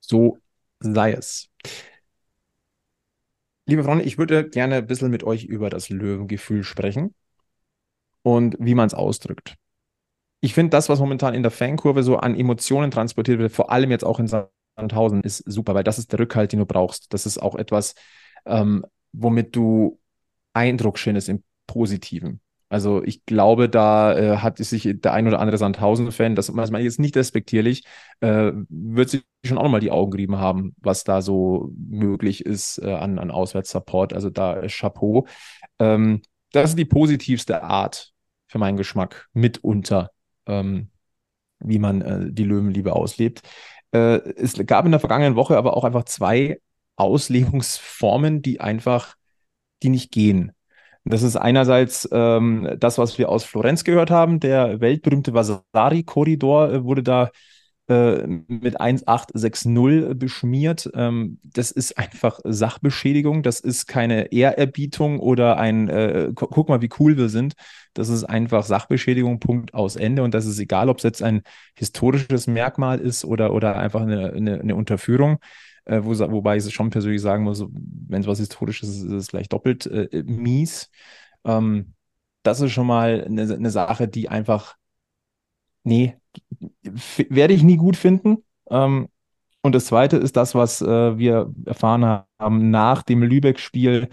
S2: So sei es. Liebe Freunde, ich würde gerne ein bisschen mit euch über das Löwengefühl sprechen und wie man es ausdrückt. Ich finde, das, was momentan in der Fankurve so an Emotionen transportiert wird, vor allem jetzt auch in Sandhausen, ist super, weil das ist der Rückhalt, den du brauchst. Das ist auch etwas, ähm, womit du Eindruck schindest im Positiven. Also ich glaube, da äh, hat sich der ein oder andere Sandhausen-Fan, das meine ich jetzt nicht respektierlich, äh, wird sich schon auch nochmal die Augen gerieben haben, was da so möglich ist äh, an, an Auswärtssupport. Also da äh, Chapeau. Ähm, das ist die positivste Art für meinen Geschmack mitunter, ähm, wie man äh, die Löwenliebe auslebt. Äh, es gab in der vergangenen Woche aber auch einfach zwei Auslegungsformen, die einfach, die nicht gehen. Das ist einerseits ähm, das, was wir aus Florenz gehört haben. Der weltberühmte Vasari-Korridor äh, wurde da äh, mit 1860 beschmiert. Ähm, das ist einfach Sachbeschädigung. Das ist keine Ehrerbietung oder ein, äh, gu guck mal, wie cool wir sind. Das ist einfach Sachbeschädigung, Punkt aus Ende. Und das ist egal, ob es jetzt ein historisches Merkmal ist oder, oder einfach eine, eine, eine Unterführung äh, wo, wobei ich schon persönlich sagen muss, wenn es was Historisches ist, ist es gleich doppelt äh, mies. Ähm, das ist schon mal eine, eine Sache, die einfach, nee, werde ich nie gut finden. Ähm, und das Zweite ist das, was äh, wir erfahren haben nach dem Lübeck-Spiel,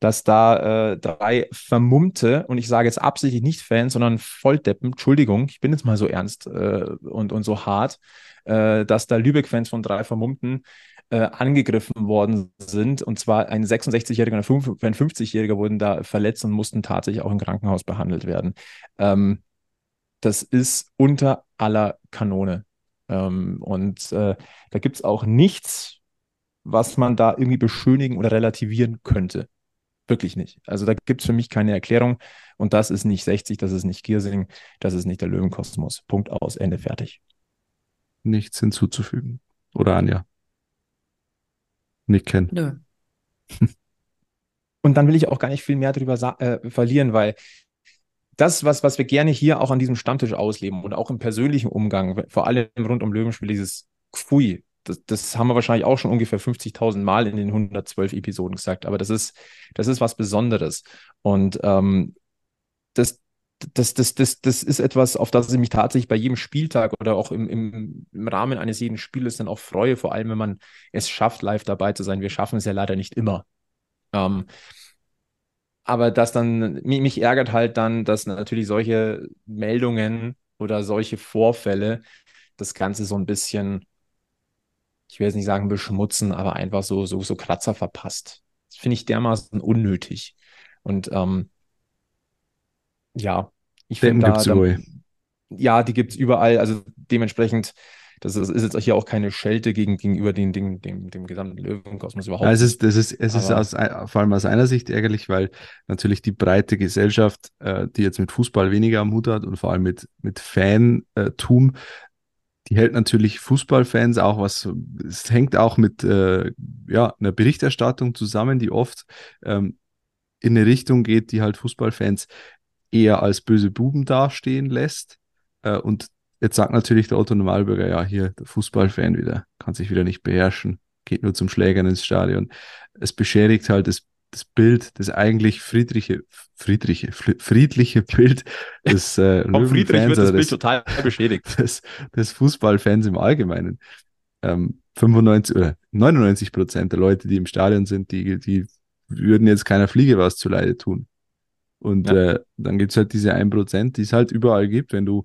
S2: dass da äh, drei vermummte, und ich sage jetzt absichtlich nicht Fans, sondern Volldeppen, Entschuldigung, ich bin jetzt mal so ernst äh, und, und so hart, äh, dass da Lübeck-Fans von drei Vermummten äh, angegriffen worden sind. Und zwar ein 66-Jähriger und ein 50-Jähriger wurden da verletzt und mussten tatsächlich auch im Krankenhaus behandelt werden. Ähm, das ist unter aller Kanone. Ähm, und äh, da gibt es auch nichts, was man da irgendwie beschönigen oder relativieren könnte. Wirklich nicht. Also da gibt es für mich keine Erklärung. Und das ist nicht 60, das ist nicht Giersing, das ist nicht der Löwenkosmos. Punkt aus, Ende fertig.
S3: Nichts hinzuzufügen. Oder Anja? Nicht kennen. Nö. (laughs)
S2: Und dann will ich auch gar nicht viel mehr darüber äh, verlieren, weil das, was, was wir gerne hier auch an diesem Stammtisch ausleben und auch im persönlichen Umgang, vor allem rund um Löwenspiel, dieses Pfui, das, das haben wir wahrscheinlich auch schon ungefähr 50.000 Mal in den 112 Episoden gesagt, aber das ist, das ist was Besonderes. Und ähm, das, das, das, das, das ist etwas, auf das ich mich tatsächlich bei jedem Spieltag oder auch im, im, im Rahmen eines jeden Spieles dann auch freue, vor allem wenn man es schafft, live dabei zu sein. Wir schaffen es ja leider nicht immer. Ähm, aber das dann, mich, mich ärgert halt dann, dass natürlich solche Meldungen oder solche Vorfälle das Ganze so ein bisschen, ich will jetzt nicht sagen beschmutzen, aber einfach so, so, so Kratzer verpasst. Das finde ich dermaßen unnötig. Und ähm, ja, ich finde da, da ja, die gibt es überall. Also dementsprechend, das ist, ist, jetzt hier auch keine Schelte gegen, gegenüber den, den, dem, dem gesamten Löwenkosmos überhaupt.
S3: Ja, es ist, es ist, es ist aus, vor allem aus einer Sicht ärgerlich, weil natürlich die breite Gesellschaft, äh, die jetzt mit Fußball weniger am Hut hat und vor allem mit, mit Fantum, die hält natürlich Fußballfans auch was, es hängt auch mit äh, ja, einer Berichterstattung zusammen, die oft ähm, in eine Richtung geht, die halt Fußballfans eher als böse Buben dastehen lässt. Äh, und jetzt sagt natürlich der Otto Normalbürger, ja, hier der Fußballfan wieder, kann sich wieder nicht beherrschen, geht nur zum Schlägern ins Stadion. Es beschädigt halt das das Bild, das eigentlich friedliche, friedliche, friedliche Bild des äh, (laughs)
S2: Friedrich wird das Bild des, total (laughs) beschädigt.
S3: Des, des Fußballfans im Allgemeinen. Ähm, 95 oder 99 Prozent der Leute, die im Stadion sind, die, die würden jetzt keiner Fliege was zuleide tun. Und ja. äh, dann gibt es halt diese 1 Prozent, die es halt überall gibt. Wenn du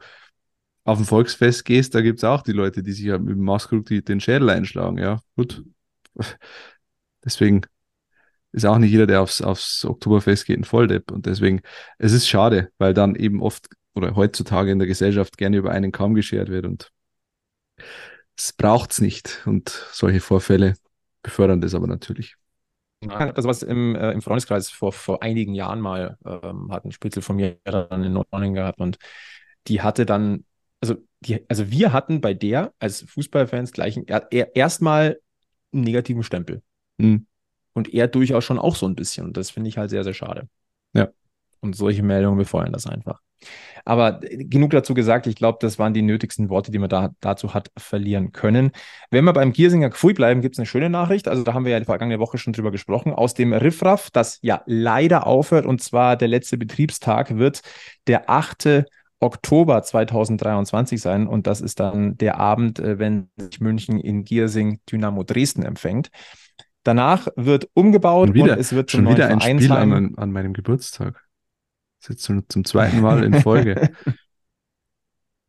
S3: auf ein Volksfest gehst, da gibt es auch die Leute, die sich mit dem Maßkrug den Schädel einschlagen. Ja, gut. (laughs) Deswegen ist auch nicht jeder, der aufs, aufs Oktoberfest geht, ein Volldepp. Und deswegen, es ist schade, weil dann eben oft oder heutzutage in der Gesellschaft gerne über einen Kamm geschert wird und es braucht es nicht. Und solche Vorfälle befördern das aber natürlich.
S2: Das, was im, äh, im Freundeskreis vor, vor einigen Jahren mal ähm, hat ein Spitzel von mir dann in Nordrhein gehabt und die hatte dann, also, die, also wir hatten bei der als Fußballfans gleich erstmal einen negativen Stempel. Mhm. Und er durchaus schon auch so ein bisschen. Und das finde ich halt sehr, sehr schade.
S3: Ja.
S2: Und solche Meldungen befeuern das einfach. Aber genug dazu gesagt, ich glaube, das waren die nötigsten Worte, die man da dazu hat verlieren können. Wenn wir beim Giersinger Gfui bleiben, gibt es eine schöne Nachricht. Also da haben wir ja die vergangene Woche schon drüber gesprochen. Aus dem Riffraff, das ja leider aufhört, und zwar der letzte Betriebstag wird der 8. Oktober 2023 sein. Und das ist dann der Abend, äh, wenn sich München in Giersing Dynamo Dresden empfängt. Danach wird umgebaut
S3: wieder,
S2: und es wird
S3: schon wieder ein Spiel an, an, meinem Geburtstag. Das ist jetzt zum, zum zweiten Mal in Folge. (laughs)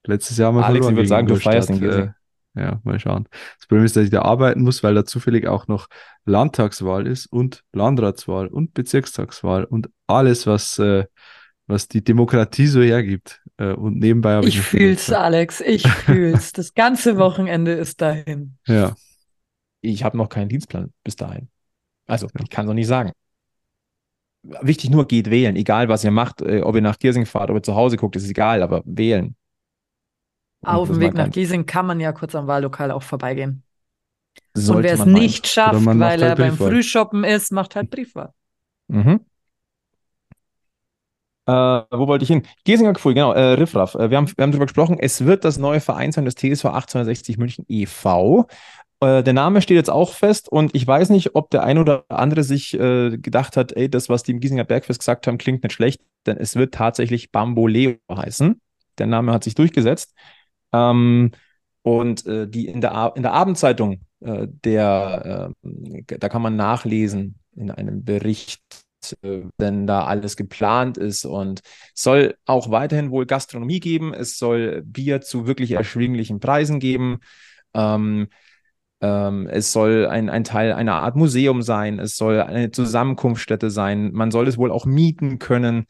S3: Letztes Jahr mal
S2: Alex, ich würde sagen, du feierst den äh,
S3: Ja, mal schauen. Das Problem ist, dass ich da arbeiten muss, weil da zufällig auch noch Landtagswahl ist und Landratswahl und Bezirkstagswahl und alles, was, äh, was die Demokratie so hergibt. Äh, und nebenbei habe
S4: ich. Ich fühl's, Alex, ich (laughs) fühl's. Das ganze Wochenende ist dahin.
S3: Ja,
S2: ich habe noch keinen Dienstplan bis dahin. Also, ja. ich kann es noch nicht sagen. Wichtig nur, geht wählen. Egal, was ihr macht, äh, ob ihr nach Giersing fahrt, ob ihr zu Hause guckt, ist egal, aber wählen.
S4: Auf dem Weg nach Giesing kann man ja kurz am Wahllokal auch vorbeigehen. Sollte Und wer es nicht schafft, weil halt er beim Frühshoppen ist, macht halt Briefwahl.
S2: Mhm. Äh, wo wollte ich hin? Giesinger Gefühl, genau, äh, Riffraff. Äh, wir, haben, wir haben darüber gesprochen, es wird das neue Verein sein, das TSV 1860 München e.V. Äh, der Name steht jetzt auch fest und ich weiß nicht, ob der ein oder andere sich äh, gedacht hat, ey, das, was die im Giesinger Bergfest gesagt haben, klingt nicht schlecht, denn es wird tatsächlich Bamboleo heißen. Der Name hat sich durchgesetzt. Ähm, und äh, die in der, in der Abendzeitung, äh, der, äh, da kann man nachlesen in einem Bericht, denn da alles geplant ist und es soll auch weiterhin wohl Gastronomie geben. Es soll Bier zu wirklich erschwinglichen Preisen geben. Ähm, ähm, es soll ein, ein Teil einer Art Museum sein. Es soll eine Zusammenkunftsstätte sein. Man soll es wohl auch mieten können.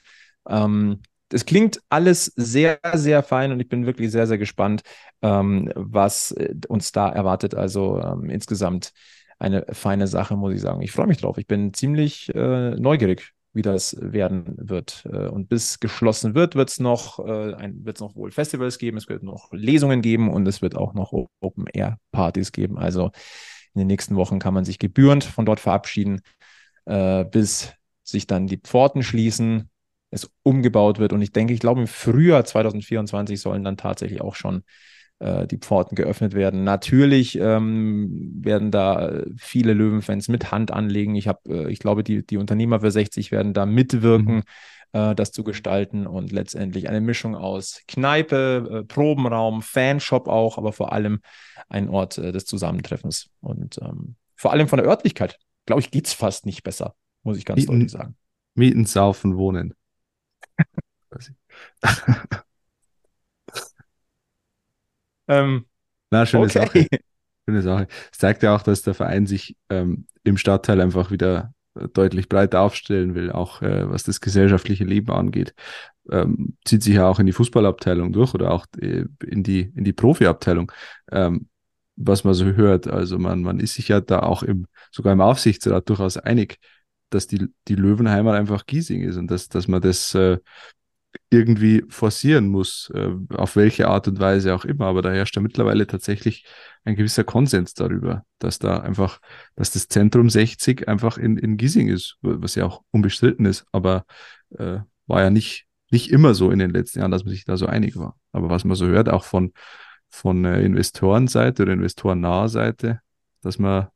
S2: Ähm, es klingt alles sehr, sehr fein und ich bin wirklich sehr, sehr gespannt, ähm, was äh, uns da erwartet. Also ähm, insgesamt eine feine Sache, muss ich sagen. Ich freue mich drauf. Ich bin ziemlich äh, neugierig, wie das werden wird. Äh, und bis geschlossen wird, wird es noch, äh, noch wohl Festivals geben, es wird noch Lesungen geben und es wird auch noch Open-Air-Partys geben. Also in den nächsten Wochen kann man sich gebührend von dort verabschieden, äh, bis sich dann die Pforten schließen, es umgebaut wird. Und ich denke, ich glaube, im Frühjahr 2024 sollen dann tatsächlich auch schon äh, die Pforten geöffnet werden. Natürlich ähm, werden da viele Löwenfans mit Hand anlegen. Ich habe, äh, ich glaube, die, die Unternehmer für 60 werden da mitwirken. Mhm äh, das zu gestalten und letztendlich eine Mischung aus Kneipe, äh, Probenraum, Fanshop auch, aber vor allem ein Ort des Zusammentreffens. Und ähm, vor allem von der Örtlichkeit, glaube ich, geht es fast nicht besser, muss ich ganz Mieten, deutlich sagen.
S3: Mieten, saufen, wohnen. (laughs) (laughs) Ähm, Na, schöne okay. Sache. Schöne Sache. Es zeigt ja auch, dass der Verein sich ähm, im Stadtteil einfach wieder äh, deutlich breiter aufstellen will, auch äh, was das gesellschaftliche Leben angeht. Ähm, zieht sich ja auch in die Fußballabteilung durch oder auch äh, in die, in die Profiabteilung, ähm, was man so hört. Also man, man ist sich ja da auch im, sogar im Aufsichtsrat durchaus einig, dass die, die Löwenheimat einfach Giesing ist und dass, dass man das äh, irgendwie forcieren muss, äh, auf welche Art und Weise auch immer. Aber da herrscht ja mittlerweile tatsächlich ein gewisser Konsens darüber, dass da einfach, dass das Zentrum 60 einfach in, in Giesing ist, was ja auch unbestritten ist, aber äh, war ja nicht, nicht immer so in den letzten Jahren, dass man sich da so einig war. Aber was man so hört, auch von, von äh, Investorenseite oder investorennaher Seite, dass man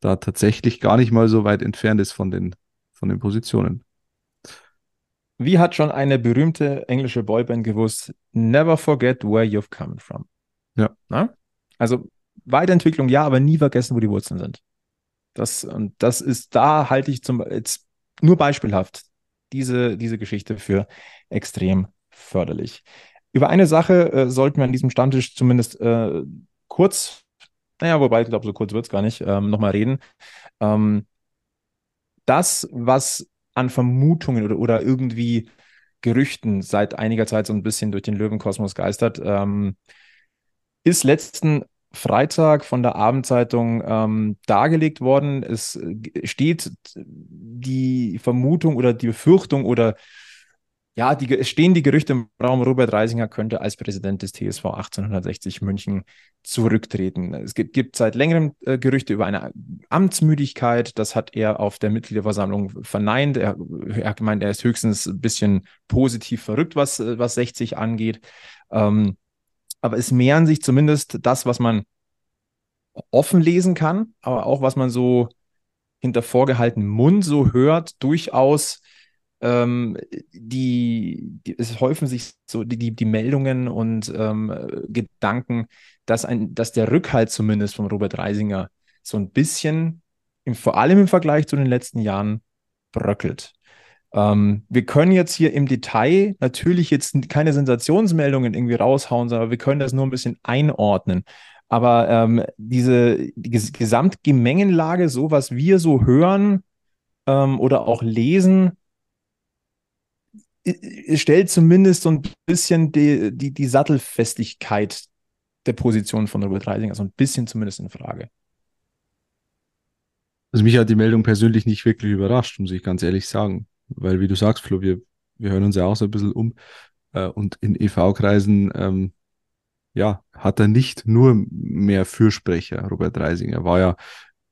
S3: da tatsächlich gar nicht mal so weit entfernt ist von den, von den Positionen.
S2: Wie hat schon eine berühmte englische Boyband gewusst? Never forget where you've come from.
S3: Ja.
S2: Na? Also Weiterentwicklung ja, aber nie vergessen, wo die Wurzeln sind. Das, und das ist, da halte ich zum, jetzt nur beispielhaft diese, diese Geschichte für extrem förderlich. Über eine Sache äh, sollten wir an diesem Stammtisch zumindest äh, kurz, naja, wobei ich glaube, so kurz wird es gar nicht, ähm, nochmal reden. Ähm, das, was an Vermutungen oder, oder irgendwie Gerüchten seit einiger Zeit so ein bisschen durch den Löwenkosmos geistert, ähm, ist letzten Freitag von der Abendzeitung ähm, dargelegt worden. Es steht die Vermutung oder die Befürchtung oder ja, die, es stehen die Gerüchte im Raum, Robert Reisinger könnte als Präsident des TSV 1860 München zurücktreten. Es gibt, gibt seit längerem äh, Gerüchte über eine Amtsmüdigkeit. Das hat er auf der Mitgliederversammlung verneint. Er, er hat gemeint, er ist höchstens ein bisschen positiv verrückt, was, was 60 angeht. Ähm, aber es mehren sich zumindest das, was man offen lesen kann, aber auch was man so hinter vorgehaltenem Mund so hört, durchaus ähm, die, die, es häufen sich so die, die, Meldungen und ähm, Gedanken, dass, ein, dass der Rückhalt zumindest von Robert Reisinger so ein bisschen, im, vor allem im Vergleich zu den letzten Jahren, bröckelt. Ähm, wir können jetzt hier im Detail natürlich jetzt keine Sensationsmeldungen irgendwie raushauen, sondern wir können das nur ein bisschen einordnen. Aber ähm, diese die Gesamtgemengenlage, so was wir so hören ähm, oder auch lesen, stellt zumindest so ein bisschen die, die, die Sattelfestigkeit der Position von Robert Reisinger so ein bisschen zumindest in Frage.
S3: Also mich hat die Meldung persönlich nicht wirklich überrascht, muss ich ganz ehrlich sagen. Weil, wie du sagst, Flo, wir, wir hören uns ja auch so ein bisschen um. Äh, und in EV-Kreisen, ähm, ja, hat er nicht nur mehr Fürsprecher. Robert Reisinger war ja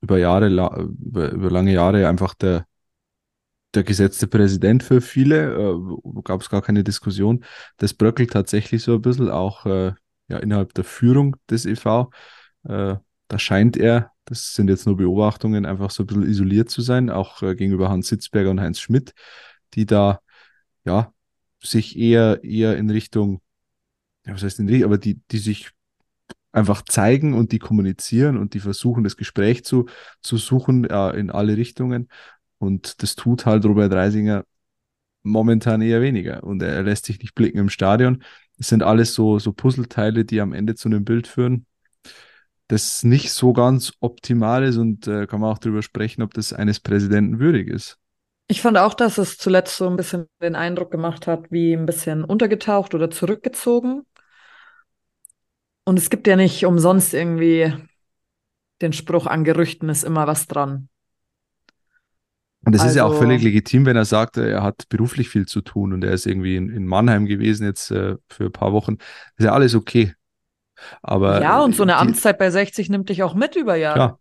S3: über Jahre, über, über lange Jahre einfach der, der gesetzte Präsident für viele, äh, gab es gar keine Diskussion. Das bröckelt tatsächlich so ein bisschen auch äh, ja, innerhalb der Führung des EV. Äh, da scheint er, das sind jetzt nur Beobachtungen, einfach so ein bisschen isoliert zu sein, auch äh, gegenüber Hans Sitzberger und Heinz Schmidt, die da ja sich eher eher in Richtung, ja, was heißt in Richtung, aber die, die sich einfach zeigen und die kommunizieren und die versuchen, das Gespräch zu, zu suchen äh, in alle Richtungen. Und das tut halt Robert Reisinger momentan eher weniger. Und er lässt sich nicht blicken im Stadion. Es sind alles so, so Puzzleteile, die am Ende zu einem Bild führen, das nicht so ganz optimal ist und äh, kann man auch darüber sprechen, ob das eines Präsidenten würdig ist.
S4: Ich fand auch, dass es zuletzt so ein bisschen den Eindruck gemacht hat, wie ein bisschen untergetaucht oder zurückgezogen. Und es gibt ja nicht umsonst irgendwie den Spruch, an Gerüchten ist immer was dran.
S3: Und es also, ist ja auch also völlig legitim, wenn er sagt, er hat beruflich viel zu tun und er ist irgendwie in, in Mannheim gewesen jetzt äh, für ein paar Wochen. ist ja alles okay. Aber
S4: ja, und so eine die, Amtszeit bei 60 nimmt dich auch mit über Jahre.
S3: Ja,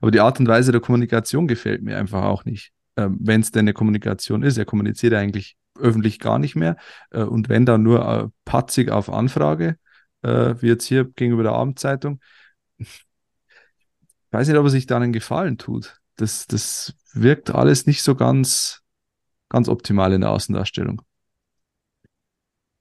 S3: aber die Art und Weise der Kommunikation gefällt mir einfach auch nicht. Ähm, wenn es denn eine Kommunikation ist, er kommuniziert eigentlich öffentlich gar nicht mehr. Äh, und wenn dann nur äh, patzig auf Anfrage, äh, wie jetzt hier gegenüber der Abendzeitung, ich weiß nicht, ob er sich da einen Gefallen tut. Das, das wirkt alles nicht so ganz, ganz optimal in der Außendarstellung.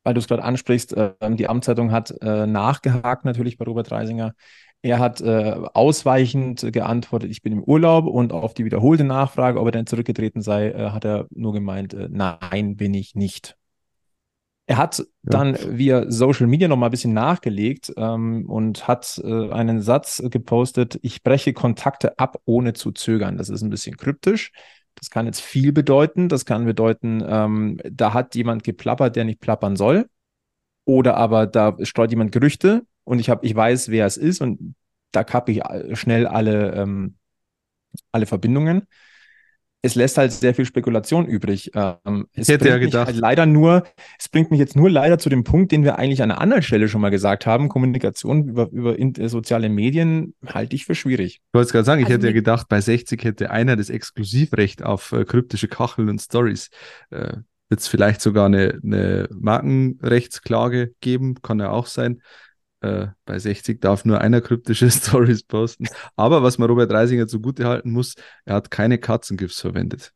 S2: Weil du es gerade ansprichst, äh, die Amtszeitung hat äh, nachgehakt natürlich bei Robert Reisinger. Er hat äh, ausweichend geantwortet, ich bin im Urlaub und auf die wiederholte Nachfrage, ob er denn zurückgetreten sei, äh, hat er nur gemeint, äh, nein, bin ich nicht. Er hat ja. dann via Social Media noch mal ein bisschen nachgelegt ähm, und hat äh, einen Satz gepostet, ich breche Kontakte ab, ohne zu zögern. Das ist ein bisschen kryptisch. Das kann jetzt viel bedeuten. Das kann bedeuten, ähm, da hat jemand geplappert, der nicht plappern soll. Oder aber da streut jemand Gerüchte und ich, hab, ich weiß, wer es ist und da kappe ich schnell alle, ähm, alle Verbindungen. Es lässt halt sehr viel Spekulation übrig. Ähm, es
S3: Ich hätte
S2: mich
S3: gedacht-
S2: halt leider nur, es bringt mich jetzt nur leider zu dem Punkt, den wir eigentlich an einer anderen Stelle schon mal gesagt haben. Kommunikation über, über in, äh, soziale Medien halte ich für schwierig.
S3: Ich wollte es gerade sagen, ich
S4: Also
S3: hätte ja gedacht, bei 60 hätte einer das Exklusivrecht auf äh, kryptische Kacheln und Stories. Äh, Wird es vielleicht sogar eine, eine Markenrechtsklage geben, kann ja auch sein. Äh, bei 60 darf nur einer kryptische (laughs) Stories posten. Aber was man Robert Reisinger zugute halten muss, er hat keine Katzengifts verwendet.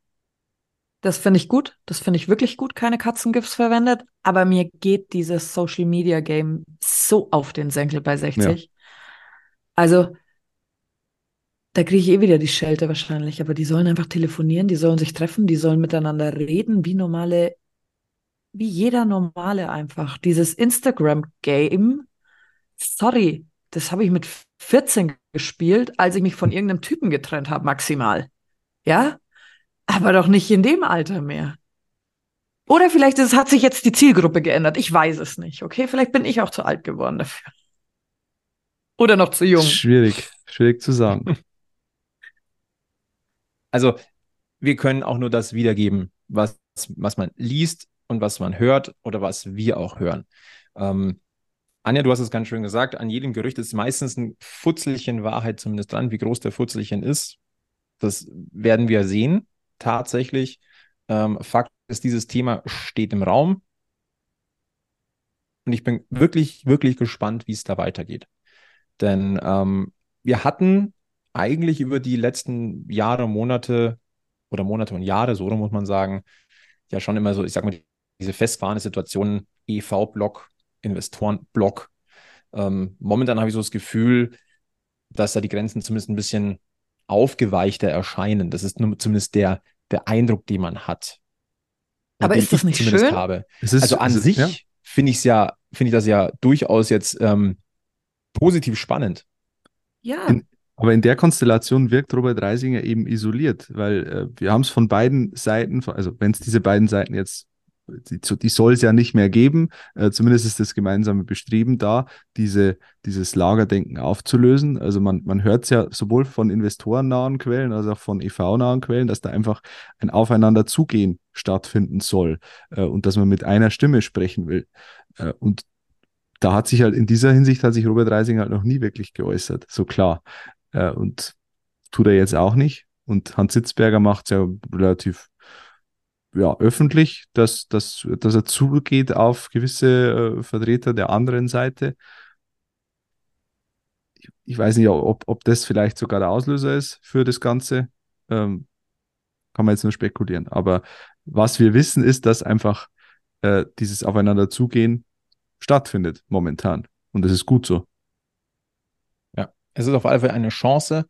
S4: Das finde ich gut. Das finde ich wirklich gut, keine Katzengifts verwendet. Aber mir geht dieses Social Media Game so auf den Senkel bei 60. Also, da kriege ich eh wieder die Schelte wahrscheinlich. Aber die sollen einfach telefonieren, die sollen sich treffen, die sollen miteinander reden, wie normale, wie jeder Normale einfach. Dieses Instagram-Game, sorry, das habe ich mit 14 gespielt, als ich mich von irgendeinem Typen getrennt habe, maximal. Ja? Aber doch nicht in dem Alter mehr. Oder vielleicht ist, hat sich jetzt die Zielgruppe geändert. Ich weiß es nicht. Okay, vielleicht bin ich auch zu alt geworden dafür. Oder noch zu jung.
S3: Schwierig, schwierig zu sagen. (laughs)
S2: Also wir können auch nur das wiedergeben, was, was man liest und was man hört oder was wir auch hören. Ähm, Anja, du hast es ganz schön gesagt, an jedem Gerücht ist meistens ein Futzelchen Wahrheit zumindest dran. Wie groß der Futzelchen ist, das werden wir sehen, tatsächlich. Ähm, Fakt ist, dieses Thema steht im Raum. Und ich bin wirklich, wirklich gespannt, wie es da weitergeht. Denn ähm, wir hatten eigentlich über die letzten Jahre, Monate oder Monate und Jahre, so muss man sagen, ja schon immer so, ich sag mal, diese festfahrende Situation, EV-Block, Investoren-Block. Ähm, momentan habe ich so das Gefühl, dass da die Grenzen zumindest ein bisschen aufgeweichter erscheinen. Das ist nur zumindest der, der Eindruck, den man hat.
S4: Aber ist das
S2: ich
S4: nicht
S2: zumindest
S4: schön?
S2: Habe.
S3: Es ist,
S2: Also an
S3: es ist-
S2: sich
S3: ja.
S2: finde ich es ja, finde ich das ja durchaus jetzt ähm, positiv spannend.
S4: Ja,
S3: In- Aber in der Konstellation wirkt Robert Reisinger eben isoliert, weil äh, wir haben es von beiden Seiten, also wenn es diese beiden Seiten jetzt, die, die soll es ja nicht mehr geben, äh, zumindest ist das gemeinsame Bestreben da, diese, dieses Lagerdenken aufzulösen. Also man, man hört es ja sowohl von investorennahen Quellen als auch von EV-nahen Quellen, dass da einfach ein Aufeinanderzugehen stattfinden soll äh, und dass man mit einer Stimme sprechen will. Äh, und da hat sich halt in dieser Hinsicht hat sich Robert Reisinger halt noch nie wirklich geäußert, so klar. Äh, und tut er jetzt auch nicht. Und Hans Sitzberger macht es ja relativ ja, öffentlich, dass, dass, dass er zugeht auf gewisse äh, Vertreter der anderen Seite. Ich, ich weiß nicht, ob, ob das vielleicht sogar der Auslöser ist für das Ganze. Ähm, kann man jetzt nur spekulieren. Aber was wir wissen, ist, dass einfach äh, dieses Aufeinanderzugehen stattfindet momentan. Und das ist gut so.
S2: Es ist auf alle Fälle eine Chance.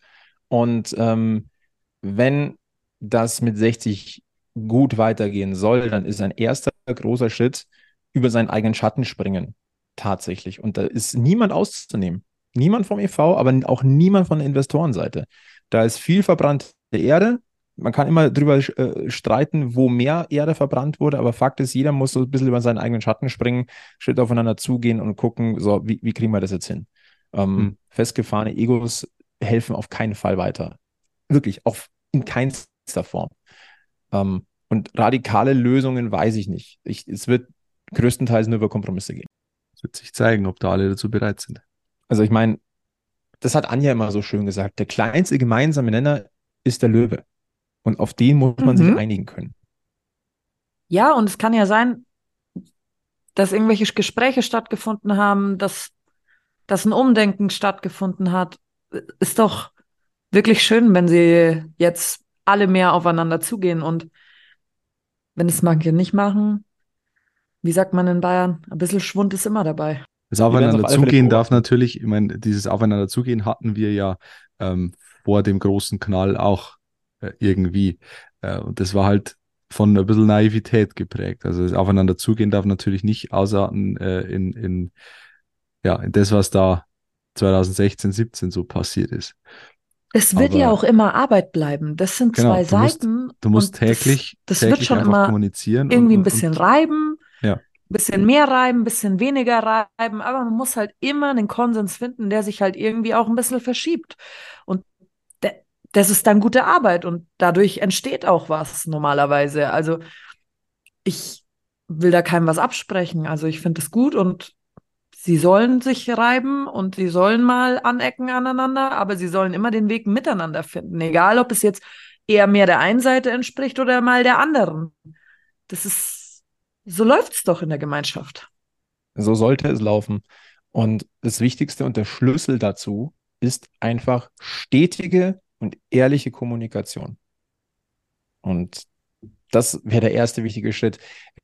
S2: Und ähm, wenn das mit 60 gut weitergehen soll, dann ist ein erster großer Schritt über seinen eigenen Schatten springen. Tatsächlich. Und da ist niemand auszunehmen. Niemand vom EV, aber auch niemand von der Investorenseite. Da ist viel verbrannte Erde. Man kann immer drüber äh, streiten, wo mehr Erde verbrannt wurde, aber Fakt ist, jeder muss so ein bisschen über seinen eigenen Schatten springen, Schritt aufeinander zugehen und gucken, so, wie, wie kriegen wir das jetzt hin? Ähm,
S3: Hm.
S2: Festgefahrene Egos helfen auf keinen Fall weiter. Wirklich, auf, in keinster Form. Ähm, und radikale Lösungen weiß ich nicht. Ich, es wird größtenteils nur über Kompromisse gehen.
S3: Es wird sich zeigen, ob da alle dazu bereit sind.
S2: Also ich meine, das hat Anja immer so schön gesagt, der kleinste gemeinsame Nenner ist der Löwe. Und auf den muss man
S4: Mhm.
S2: sich einigen können.
S4: Ja, und es kann ja sein, dass irgendwelche Gespräche stattgefunden haben, dass, dass ein Umdenken stattgefunden hat. Ist doch wirklich schön, wenn sie jetzt alle mehr aufeinander zugehen. Und wenn es manche nicht machen, wie sagt man in Bayern, ein bisschen Schwund ist immer dabei.
S3: Das
S2: werden es
S3: Aufeinander
S2: auf
S3: darf natürlich, ich meine, dieses Aufeinander zugehen hatten wir ja ähm, vor dem großen Knall auch äh, irgendwie. Äh, und das war halt von ein bisschen Naivität geprägt. Also das Aufeinander zugehen darf natürlich nicht ausarten äh, in, in, ja, in das, was da 2016, 17 so passiert ist.
S4: Es wird ja
S3: Aber-
S4: auch immer Arbeit bleiben. Das sind
S3: Genau,
S4: zwei
S3: du musst-
S4: Seiten.
S3: Du musst
S4: und das-
S3: täglich,
S4: das,
S3: täglich
S4: wird schon immer
S3: kommunizieren. und-
S4: irgendwie ein
S3: und-
S4: bisschen
S3: und,
S4: reiben,
S3: Ja.
S4: ein bisschen mehr reiben, ein bisschen weniger reiben, aber man muss halt immer einen Konsens finden, der sich halt irgendwie auch ein bisschen verschiebt. Und das ist dann gute Arbeit und dadurch entsteht auch was normalerweise. Also ich will da keinem was absprechen. Also ich finde es gut und sie sollen sich reiben und sie sollen mal anecken aneinander, aber sie sollen immer den Weg miteinander finden. Egal, ob es jetzt eher mehr der einen Seite entspricht oder mal der anderen. Das ist, so läuft es doch in der Gemeinschaft.
S2: So sollte es laufen. Und das Wichtigste und der Schlüssel dazu ist einfach stetige und ehrliche Kommunikation. Und das wäre der erste wichtige Schritt.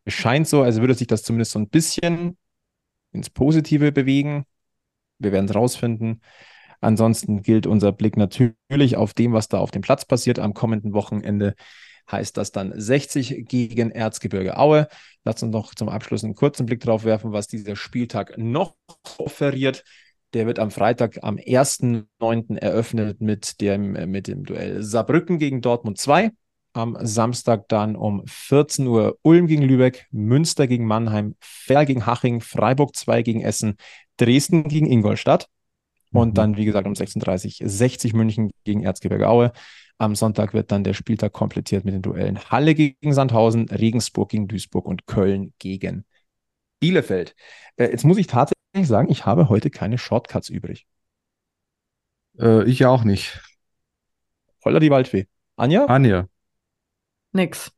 S2: Es scheint so, als würde sich das zumindest so ein bisschen ins Positive bewegen. Wir werden es rausfinden. Ansonsten gilt unser Blick natürlich auf dem, was da auf dem Platz passiert. Am kommenden Wochenende heißt das dann 60 gegen Erzgebirge Aue. Lass uns noch zum Abschluss einen kurzen Blick drauf werfen, was dieser Spieltag noch offeriert. Der wird am Freitag am 1.9. eröffnet mit dem, mit dem Duell Saarbrücken gegen Dortmund 2. Am Samstag dann um 14 Uhr Ulm gegen Lübeck, Münster gegen Mannheim, Ferl gegen Haching, Freiburg 2 gegen Essen, Dresden gegen Ingolstadt. Und mhm. dann, wie gesagt, um 16.30 Uhr 60 München gegen Erzgebirge Aue. Am Sonntag wird dann der Spieltag komplettiert mit den Duellen Halle gegen Sandhausen, Regensburg gegen Duisburg und Köln gegen Bielefeld. Äh, jetzt muss ich tatsächlich sagen, ich habe heute keine Shortcuts übrig.
S3: Äh, ich auch nicht.
S2: Voller die Waldfee. Anja?
S3: Anja.
S4: Nix.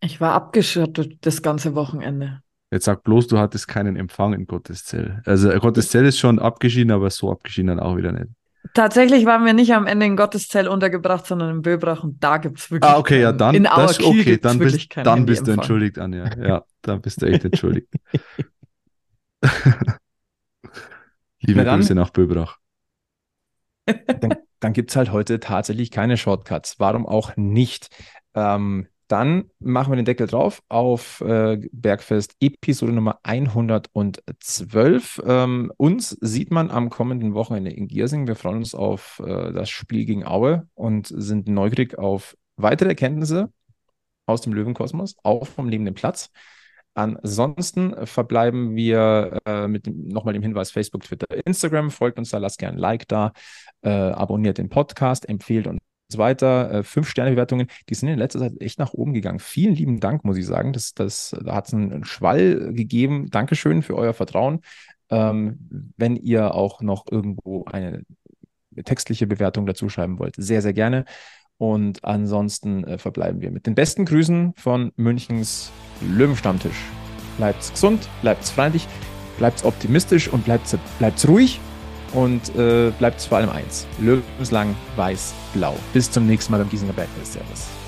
S4: Ich war abgeschottet das ganze Wochenende.
S3: Jetzt sag bloß, du hattest keinen Empfang in Gotteszell. Also Gotteszell ist schon abgeschieden, aber so abgeschieden dann auch wieder nicht.
S4: Tatsächlich waren wir nicht am Ende in Gotteszell untergebracht, sondern in Böbrach und da gibt es wirklich.
S3: Ah, okay, ja, dann,
S4: in
S3: das, okay, dann bist, dann bist du entschuldigt, Anja. Ja, dann bist du echt (laughs) entschuldigt. (laughs) Liebe Grüße nach Böbrach.
S2: Dann, dann gibt es halt heute tatsächlich keine Shortcuts. Warum auch nicht? Ähm, dann machen wir den Deckel drauf auf äh, Bergfest Episode Nummer 112. Ähm, uns sieht man am kommenden Wochenende in Giersing. Wir freuen uns auf äh, das Spiel gegen Aue und sind neugierig auf weitere Erkenntnisse aus dem Löwenkosmos, auch vom lebenden Platz. Ansonsten verbleiben wir äh, mit nochmal dem Hinweis Facebook, Twitter, Instagram. Folgt uns da, lasst gerne ein Like da, äh, abonniert den Podcast, empfehlt uns weiter. Äh, Fünf-Sterne-Bewertungen, die sind in letzter Zeit echt nach oben gegangen. Vielen lieben Dank, muss ich sagen. Das, das, da hat es einen Schwall gegeben. Dankeschön für euer Vertrauen. Ähm, wenn ihr auch noch irgendwo eine textliche Bewertung dazu schreiben wollt, sehr, sehr gerne. Und ansonsten äh, verbleiben wir mit den besten Grüßen von Münchens Löwenstammtisch. Bleibt's gesund, bleibt's freundlich, bleibt's optimistisch und bleibt's, bleibt's ruhig und äh, bleibt vor allem eins. Löwenslang, weiß, blau. Bis zum nächsten Mal beim Giesinger Bergfest. Servus.